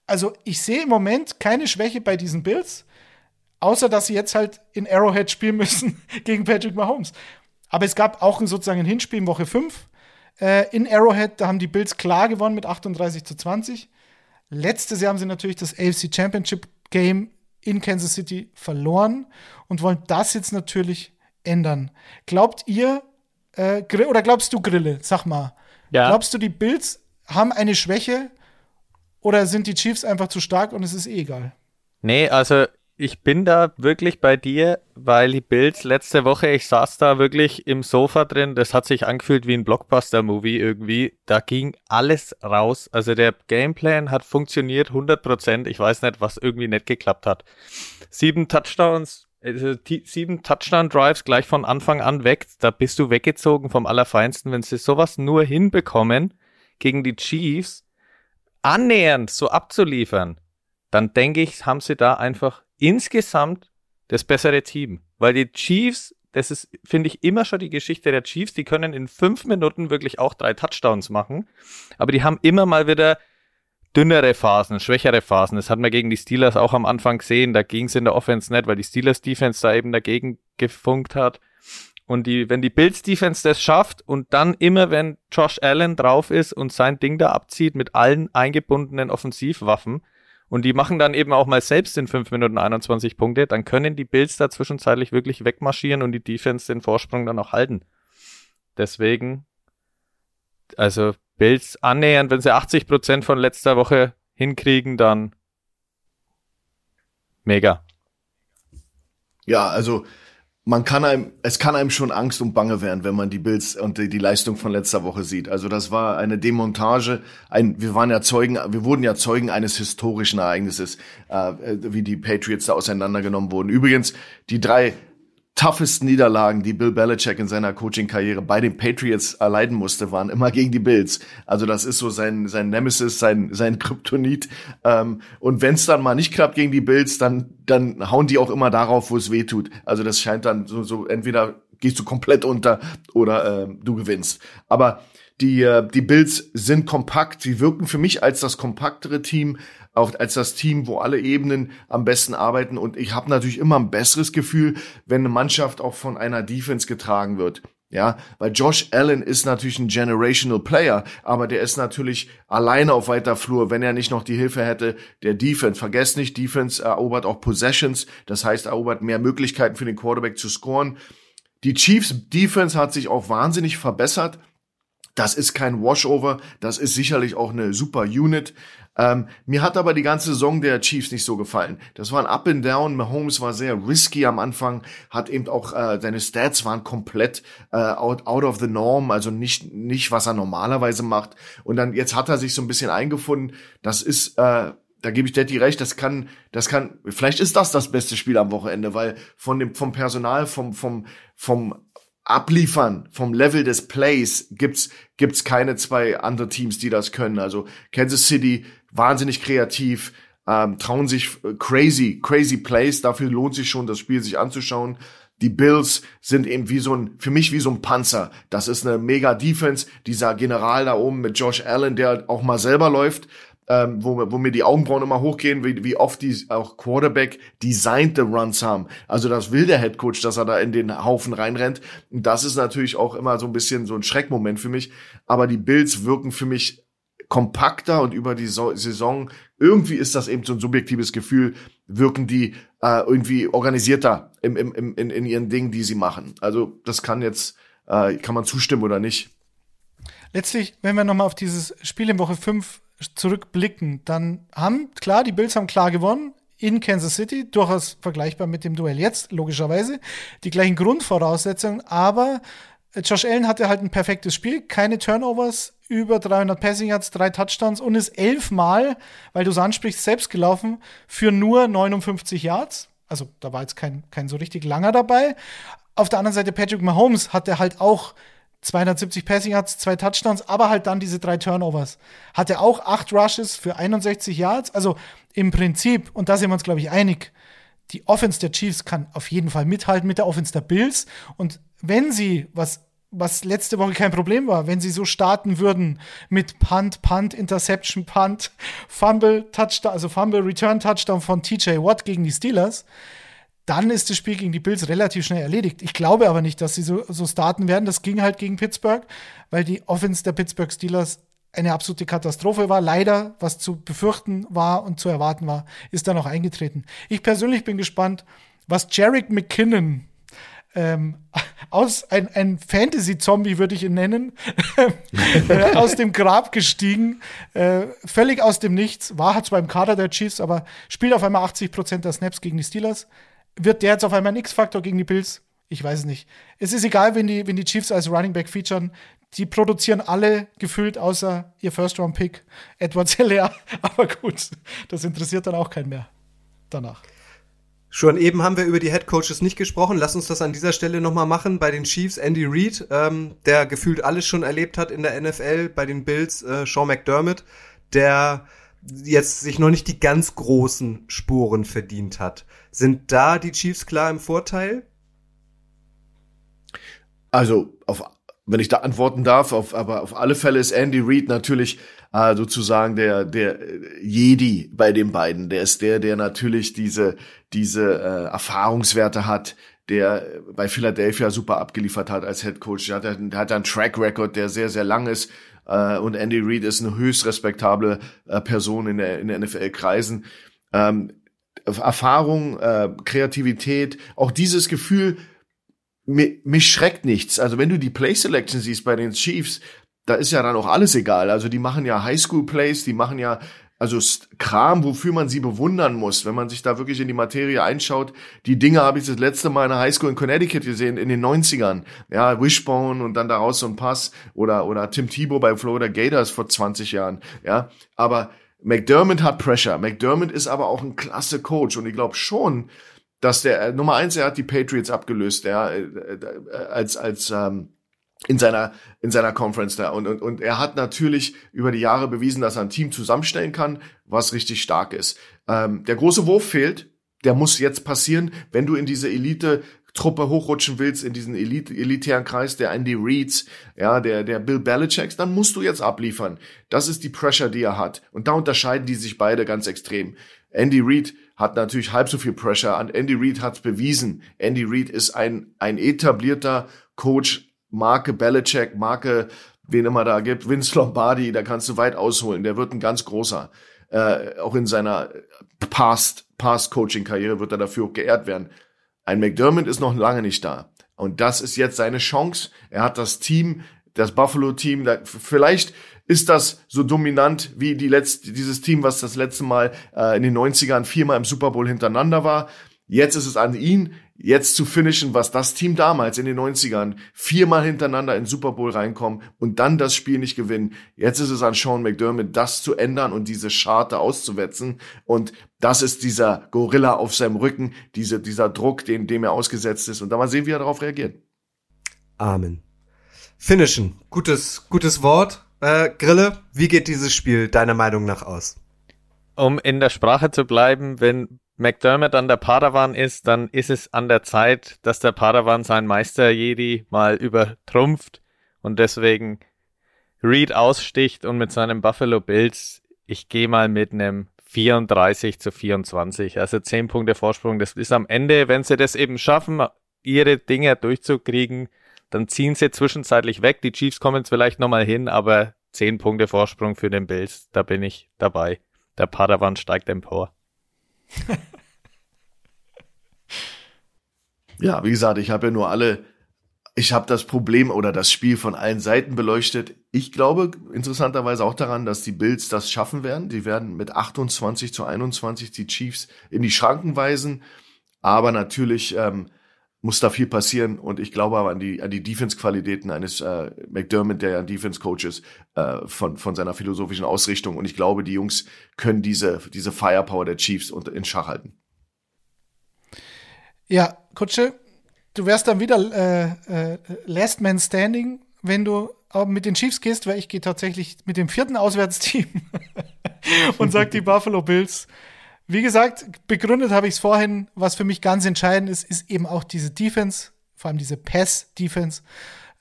Also, ich sehe im Moment keine Schwäche bei diesen Bills, außer dass sie jetzt halt in Arrowhead spielen müssen gegen Patrick Mahomes. Aber es gab auch ein, sozusagen ein Hinspiel in Woche 5 äh, in Arrowhead, da haben die Bills klar gewonnen mit 38 zu 20. Letztes Jahr haben sie natürlich das AFC Championship Game in Kansas City verloren und wollen das jetzt natürlich ändern. Glaubt ihr, äh, oder glaubst du, Grille, sag mal, ja. glaubst du, die Bills haben eine Schwäche oder sind die Chiefs einfach zu stark und es ist eh egal? Nee, also ich bin da wirklich bei dir, weil die Bills letzte Woche, ich saß da wirklich im Sofa drin, das hat sich angefühlt wie ein Blockbuster-Movie irgendwie. Da ging alles raus. Also der Gameplan hat funktioniert 100%. Ich weiß nicht, was irgendwie nicht geklappt hat. Sieben Touchdowns, also sieben Touchdown-Drives gleich von Anfang an weg. Da bist du weggezogen vom Allerfeinsten. Wenn sie sowas nur hinbekommen, gegen die Chiefs annähernd so abzuliefern, dann denke ich, haben sie da einfach insgesamt das bessere Team. Weil die Chiefs, das ist, finde ich, immer schon die Geschichte der Chiefs, die können in fünf Minuten wirklich auch drei Touchdowns machen. Aber die haben immer mal wieder dünnere Phasen, schwächere Phasen. Das hat man gegen die Steelers auch am Anfang gesehen. Da ging es in der Offense nicht, weil die Steelers Defense da eben dagegen gefunkt hat. Und die, wenn die Bills Defense das schafft und dann immer, wenn Josh Allen drauf ist und sein Ding da abzieht mit allen eingebundenen Offensivwaffen und die machen dann eben auch mal selbst in 5 Minuten 21 Punkte, dann können die Bills da zwischenzeitlich wirklich wegmarschieren und die Defense den Vorsprung dann auch halten. Deswegen, also Bills annähernd, wenn sie 80 Prozent von letzter Woche hinkriegen, dann mega. Ja, also man kann einem, es kann einem schon Angst und Bange werden, wenn man die Bills und die, die, Leistung von letzter Woche sieht. Also das war eine Demontage. Ein, wir waren ja Zeugen, wir wurden ja Zeugen eines historischen Ereignisses, äh, wie die Patriots da auseinandergenommen wurden. Übrigens, die drei toughest Niederlagen, die Bill Belichick in seiner Coaching-Karriere bei den Patriots erleiden musste, waren immer gegen die Bills. Also das ist so sein, sein Nemesis, sein, sein Kryptonit. Ähm, und wenn es dann mal nicht klappt gegen die Bills, dann, dann hauen die auch immer darauf, wo es weh tut. Also das scheint dann so, so entweder gehst du komplett unter oder äh, du gewinnst. Aber die, äh, die Bills sind kompakt. Sie wirken für mich als das kompaktere Team auch als das Team, wo alle Ebenen am besten arbeiten. Und ich habe natürlich immer ein besseres Gefühl, wenn eine Mannschaft auch von einer Defense getragen wird. Ja, weil Josh Allen ist natürlich ein generational Player, aber der ist natürlich alleine auf weiter Flur, wenn er nicht noch die Hilfe hätte der Defense. Vergesst nicht, Defense erobert auch Possessions, das heißt, erobert mehr Möglichkeiten für den Quarterback zu scoren. Die Chiefs Defense hat sich auch wahnsinnig verbessert. Das ist kein Washover, das ist sicherlich auch eine super Unit. Ähm, mir hat aber die ganze Saison der Chiefs nicht so gefallen. Das war ein Up and Down. Mahomes war sehr risky am Anfang, hat eben auch äh, seine Stats waren komplett äh, out, out of the norm, also nicht nicht was er normalerweise macht. Und dann jetzt hat er sich so ein bisschen eingefunden. Das ist äh, da gebe ich Detti recht, das kann, das kann, vielleicht ist das das beste Spiel am Wochenende, weil von dem, vom Personal, vom, vom, vom Abliefern vom Level des Plays gibt's gibt's keine zwei andere Teams, die das können. Also Kansas City wahnsinnig kreativ, ähm, trauen sich äh, crazy crazy Plays. Dafür lohnt sich schon das Spiel sich anzuschauen. Die Bills sind eben wie so ein, für mich wie so ein Panzer. Das ist eine mega Defense. Dieser General da oben mit Josh Allen, der auch mal selber läuft, ähm, wo, wo mir die Augenbrauen immer hochgehen, wie, wie oft die auch Quarterback designte Runs haben. Also das will der Head Coach, dass er da in den Haufen reinrennt. Und das ist natürlich auch immer so ein bisschen so ein Schreckmoment für mich. Aber die Bills wirken für mich kompakter und über die so Saison, irgendwie ist das eben so ein subjektives Gefühl, wirken die äh, irgendwie organisierter im, im, im, in, in ihren Dingen, die sie machen. Also das kann jetzt, äh, kann man zustimmen oder nicht. Letztlich, wenn wir nochmal auf dieses Spiel in Woche 5 zurückblicken, dann haben, klar, die Bills haben klar gewonnen in Kansas City, durchaus vergleichbar mit dem Duell jetzt, logischerweise. Die gleichen Grundvoraussetzungen, aber Josh Allen hatte halt ein perfektes Spiel, keine Turnovers, über 300 Passing Yards, drei Touchdowns und ist elfmal, weil du es ansprichst, selbst gelaufen für nur 59 Yards. Also da war jetzt kein, kein so richtig langer dabei. Auf der anderen Seite Patrick Mahomes hatte halt auch 270 Passing Yards, zwei Touchdowns, aber halt dann diese drei Turnovers. Hatte auch acht Rushes für 61 Yards. Also im Prinzip, und da sind wir uns, glaube ich, einig, die Offense der Chiefs kann auf jeden Fall mithalten mit der Offense der Bills. Und wenn sie, was was letzte Woche kein Problem war, wenn sie so starten würden mit Punt, Punt, Interception, Punt, Fumble, Touchdown, also Fumble, Return, Touchdown von TJ Watt gegen die Steelers, dann ist das Spiel gegen die Bills relativ schnell erledigt. Ich glaube aber nicht, dass sie so, so starten werden. Das ging halt gegen Pittsburgh, weil die Offense der Pittsburgh Steelers eine absolute Katastrophe war. Leider, was zu befürchten war und zu erwarten war, ist dann auch eingetreten. Ich persönlich bin gespannt, was Jarek McKinnon ähm, aus ein, ein Fantasy-Zombie würde ich ihn nennen, äh, aus dem Grab gestiegen, äh, völlig aus dem Nichts, war halt zwar im Kader der Chiefs, aber spielt auf einmal 80 Prozent der Snaps gegen die Steelers. Wird der jetzt auf einmal ein X-Faktor gegen die Bills? Ich weiß es nicht. Es ist egal, wenn die, wenn die Chiefs als Running Back featuren. Die produzieren alle gefühlt außer ihr First-Round-Pick, Edward Zeller. Aber gut, das interessiert dann auch keinen mehr danach. Schon eben haben wir über die Head Coaches nicht gesprochen. Lass uns das an dieser Stelle nochmal machen. Bei den Chiefs Andy Reid, ähm, der gefühlt alles schon erlebt hat in der NFL. Bei den Bills äh, Sean McDermott, der jetzt sich noch nicht die ganz großen Spuren verdient hat. Sind da die Chiefs klar im Vorteil? Also, auf, wenn ich da antworten darf, auf, aber auf alle Fälle ist Andy Reid natürlich äh, sozusagen der, der Jedi bei den beiden. Der ist der, der natürlich diese, diese äh, Erfahrungswerte hat, der bei Philadelphia super abgeliefert hat als Head Coach. Der hat, der hat einen Track Record, der sehr, sehr lang ist. Äh, und Andy Reid ist eine höchst respektable äh, Person in der, in der NFL-Kreisen. Ähm, Erfahrung, äh, Kreativität, auch dieses Gefühl, mich, mich schreckt nichts. Also wenn du die Play Selection siehst bei den Chiefs, da ist ja dann auch alles egal. Also die machen ja Highschool-Plays, die machen ja also Kram, wofür man sie bewundern muss, wenn man sich da wirklich in die Materie einschaut. Die Dinge habe ich das letzte Mal in der Highschool in Connecticut gesehen, in den 90ern. Ja, Wishbone und dann daraus so ein Pass oder, oder Tim Tebow bei Florida Gators vor 20 Jahren. Ja, aber McDermott hat Pressure. McDermott ist aber auch ein klasse Coach und ich glaube schon, dass der äh, Nummer eins, er hat die Patriots abgelöst, ja, äh, äh, als als ähm, in seiner in seiner Conference da und, und und er hat natürlich über die Jahre bewiesen, dass er ein Team zusammenstellen kann, was richtig stark ist. Ähm, der große Wurf fehlt, der muss jetzt passieren, wenn du in diese Elite Truppe hochrutschen willst in diesen Elite, elitären Kreis der Andy Reeds, ja, der, der Bill Belichicks, dann musst du jetzt abliefern. Das ist die Pressure, die er hat. Und da unterscheiden die sich beide ganz extrem. Andy Reid hat natürlich halb so viel Pressure an. Andy Reid hat's bewiesen. Andy Reid ist ein, ein etablierter Coach Marke Belichick, Marke, wen immer da gibt, Vince Lombardi, da kannst du weit ausholen. Der wird ein ganz großer. Äh, auch in seiner Past, Past Coaching Karriere wird er dafür geehrt werden. Ein McDermott ist noch lange nicht da. Und das ist jetzt seine Chance. Er hat das Team, das Buffalo-Team, vielleicht ist das so dominant wie die letzte, dieses Team, was das letzte Mal äh, in den 90ern viermal im Super Bowl hintereinander war. Jetzt ist es an ihn, jetzt zu finishen, was das Team damals in den 90ern viermal hintereinander in Super Bowl reinkommen und dann das Spiel nicht gewinnen. Jetzt ist es an Sean McDermott, das zu ändern und diese Scharte auszuwetzen. Und das ist dieser Gorilla auf seinem Rücken, diese, dieser Druck, den, dem er ausgesetzt ist. Und da mal sehen, wie er darauf reagiert. Amen. Finishen. Gutes, gutes Wort. Äh, Grille, wie geht dieses Spiel deiner Meinung nach aus? Um in der Sprache zu bleiben, wenn McDermott an der Padawan ist, dann ist es an der Zeit, dass der Padawan seinen Meister Jedi mal übertrumpft und deswegen Reed aussticht und mit seinem Buffalo Bills, ich gehe mal mit einem 34 zu 24, also 10 Punkte Vorsprung. Das ist am Ende, wenn sie das eben schaffen, ihre Dinge durchzukriegen, dann ziehen sie zwischenzeitlich weg. Die Chiefs kommen jetzt vielleicht nochmal hin, aber 10 Punkte Vorsprung für den Bills, da bin ich dabei. Der Padawan steigt empor. Ja, wie gesagt, ich habe ja nur alle, ich habe das Problem oder das Spiel von allen Seiten beleuchtet. Ich glaube interessanterweise auch daran, dass die Bills das schaffen werden. Die werden mit 28 zu 21 die Chiefs in die Schranken weisen. Aber natürlich ähm, muss da viel passieren und ich glaube aber an die an die Defense-Qualitäten eines äh, McDermott, der ja Defense-Coach ist, äh, von von seiner philosophischen Ausrichtung und ich glaube, die Jungs können diese diese Firepower der Chiefs in Schach halten. Ja, Kutsche, du wärst dann wieder äh, äh, Last Man Standing, wenn du mit den Chiefs gehst, weil ich gehe tatsächlich mit dem vierten Auswärtsteam und sag die Buffalo Bills wie gesagt, begründet habe ich es vorhin, was für mich ganz entscheidend ist, ist eben auch diese Defense, vor allem diese Pass-Defense.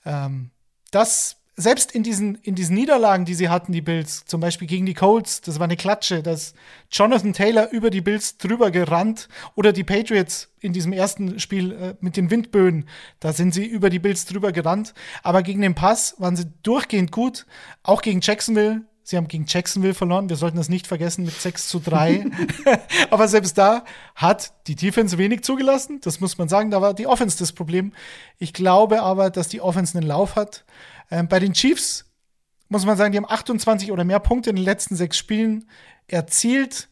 ähm, das selbst in diesen, in diesen Niederlagen, die sie hatten, die Bills, zum Beispiel gegen die Colts, das war eine Klatsche, dass Jonathan Taylor über die Bills drüber gerannt oder die Patriots in diesem ersten Spiel äh, mit den Windböen, da sind sie über die Bills drüber gerannt. Aber gegen den Pass waren sie durchgehend gut, auch gegen Jacksonville. Sie haben gegen Jacksonville verloren. Wir sollten das nicht vergessen mit 6 zu 3. aber selbst da hat die Defense wenig zugelassen. Das muss man sagen. Da war die Offense das Problem. Ich glaube aber, dass die Offense einen Lauf hat. Ähm, bei den Chiefs muss man sagen, die haben 28 oder mehr Punkte in den letzten sechs Spielen erzielt.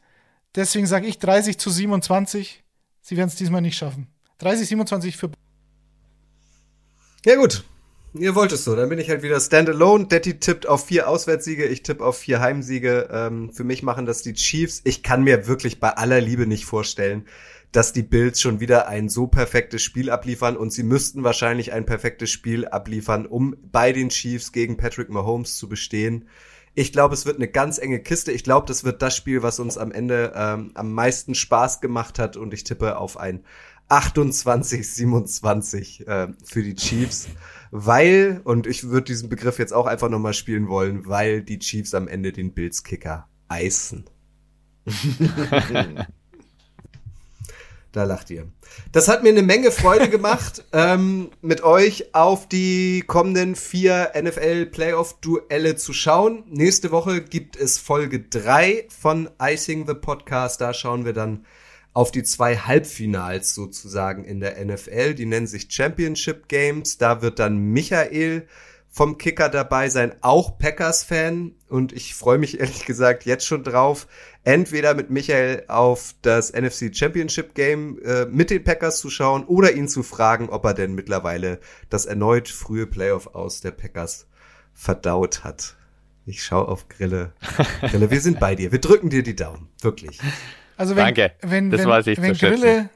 Deswegen sage ich 30 zu 27. Sie werden es diesmal nicht schaffen. 30, 27 für. Ja, gut. Ihr wollt es so. Dann bin ich halt wieder standalone. Detti tippt auf vier Auswärtssiege, ich tippe auf vier Heimsiege. Ähm, für mich machen das die Chiefs. Ich kann mir wirklich bei aller Liebe nicht vorstellen, dass die Bills schon wieder ein so perfektes Spiel abliefern und sie müssten wahrscheinlich ein perfektes Spiel abliefern, um bei den Chiefs gegen Patrick Mahomes zu bestehen. Ich glaube, es wird eine ganz enge Kiste. Ich glaube, das wird das Spiel, was uns am Ende ähm, am meisten Spaß gemacht hat und ich tippe auf ein 28-27 äh, für die Chiefs, weil, und ich würde diesen Begriff jetzt auch einfach nochmal spielen wollen, weil die Chiefs am Ende den Bills-Kicker eisen. Da lacht ihr. Das hat mir eine Menge Freude gemacht, ähm, mit euch auf die kommenden vier NFL-Playoff-Duelle zu schauen. Nächste Woche gibt es Folge drei von Icing the Podcast. Da schauen wir dann auf die zwei Halbfinals sozusagen in der NFL. Die nennen sich Championship Games. Da wird dann Michael vom Kicker dabei sein, auch Packers-Fan. Und ich freue mich ehrlich gesagt jetzt schon drauf, entweder mit Michael auf das NFC Championship Game äh, mit den Packers zu schauen oder ihn zu fragen, ob er denn mittlerweile das erneut frühe Playoff aus der Packers verdaut hat. Ich schaue auf Grille. Grille, wir sind bei dir. Wir drücken dir die Daumen. Wirklich. Also wenn, Danke. wenn, das wenn, weiß ich wenn zu schätzen. Grille,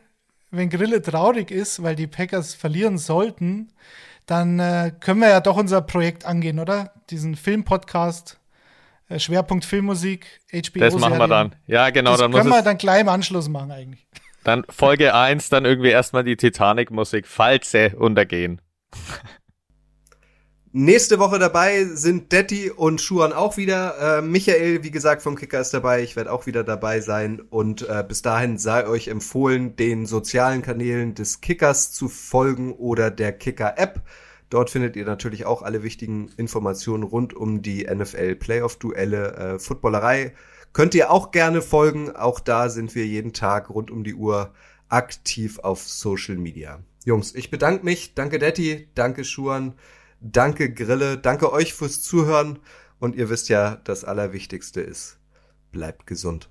wenn Grille traurig ist, weil die Packers verlieren sollten, dann äh, können wir ja doch unser Projekt angehen, oder? Diesen Filmpodcast, äh, Schwerpunkt Filmmusik, HBO. Das machen wir dann. Ja, genau. Das dann können wir dann gleich im Anschluss machen eigentlich. dann Folge 1, dann irgendwie erstmal die Titanic-Musik, falls sie untergehen. Nächste Woche dabei sind Detti und Schuan auch wieder. Äh, Michael, wie gesagt, vom Kicker ist dabei. Ich werde auch wieder dabei sein. Und äh, bis dahin sei euch empfohlen, den sozialen Kanälen des Kickers zu folgen oder der Kicker-App. Dort findet ihr natürlich auch alle wichtigen Informationen rund um die NFL-Playoff-Duelle, äh, Footballerei. Könnt ihr auch gerne folgen. Auch da sind wir jeden Tag rund um die Uhr aktiv auf Social Media. Jungs, ich bedanke mich. Danke Detti, danke Schuan. Danke Grille, danke euch fürs Zuhören und ihr wisst ja, das Allerwichtigste ist, bleibt gesund.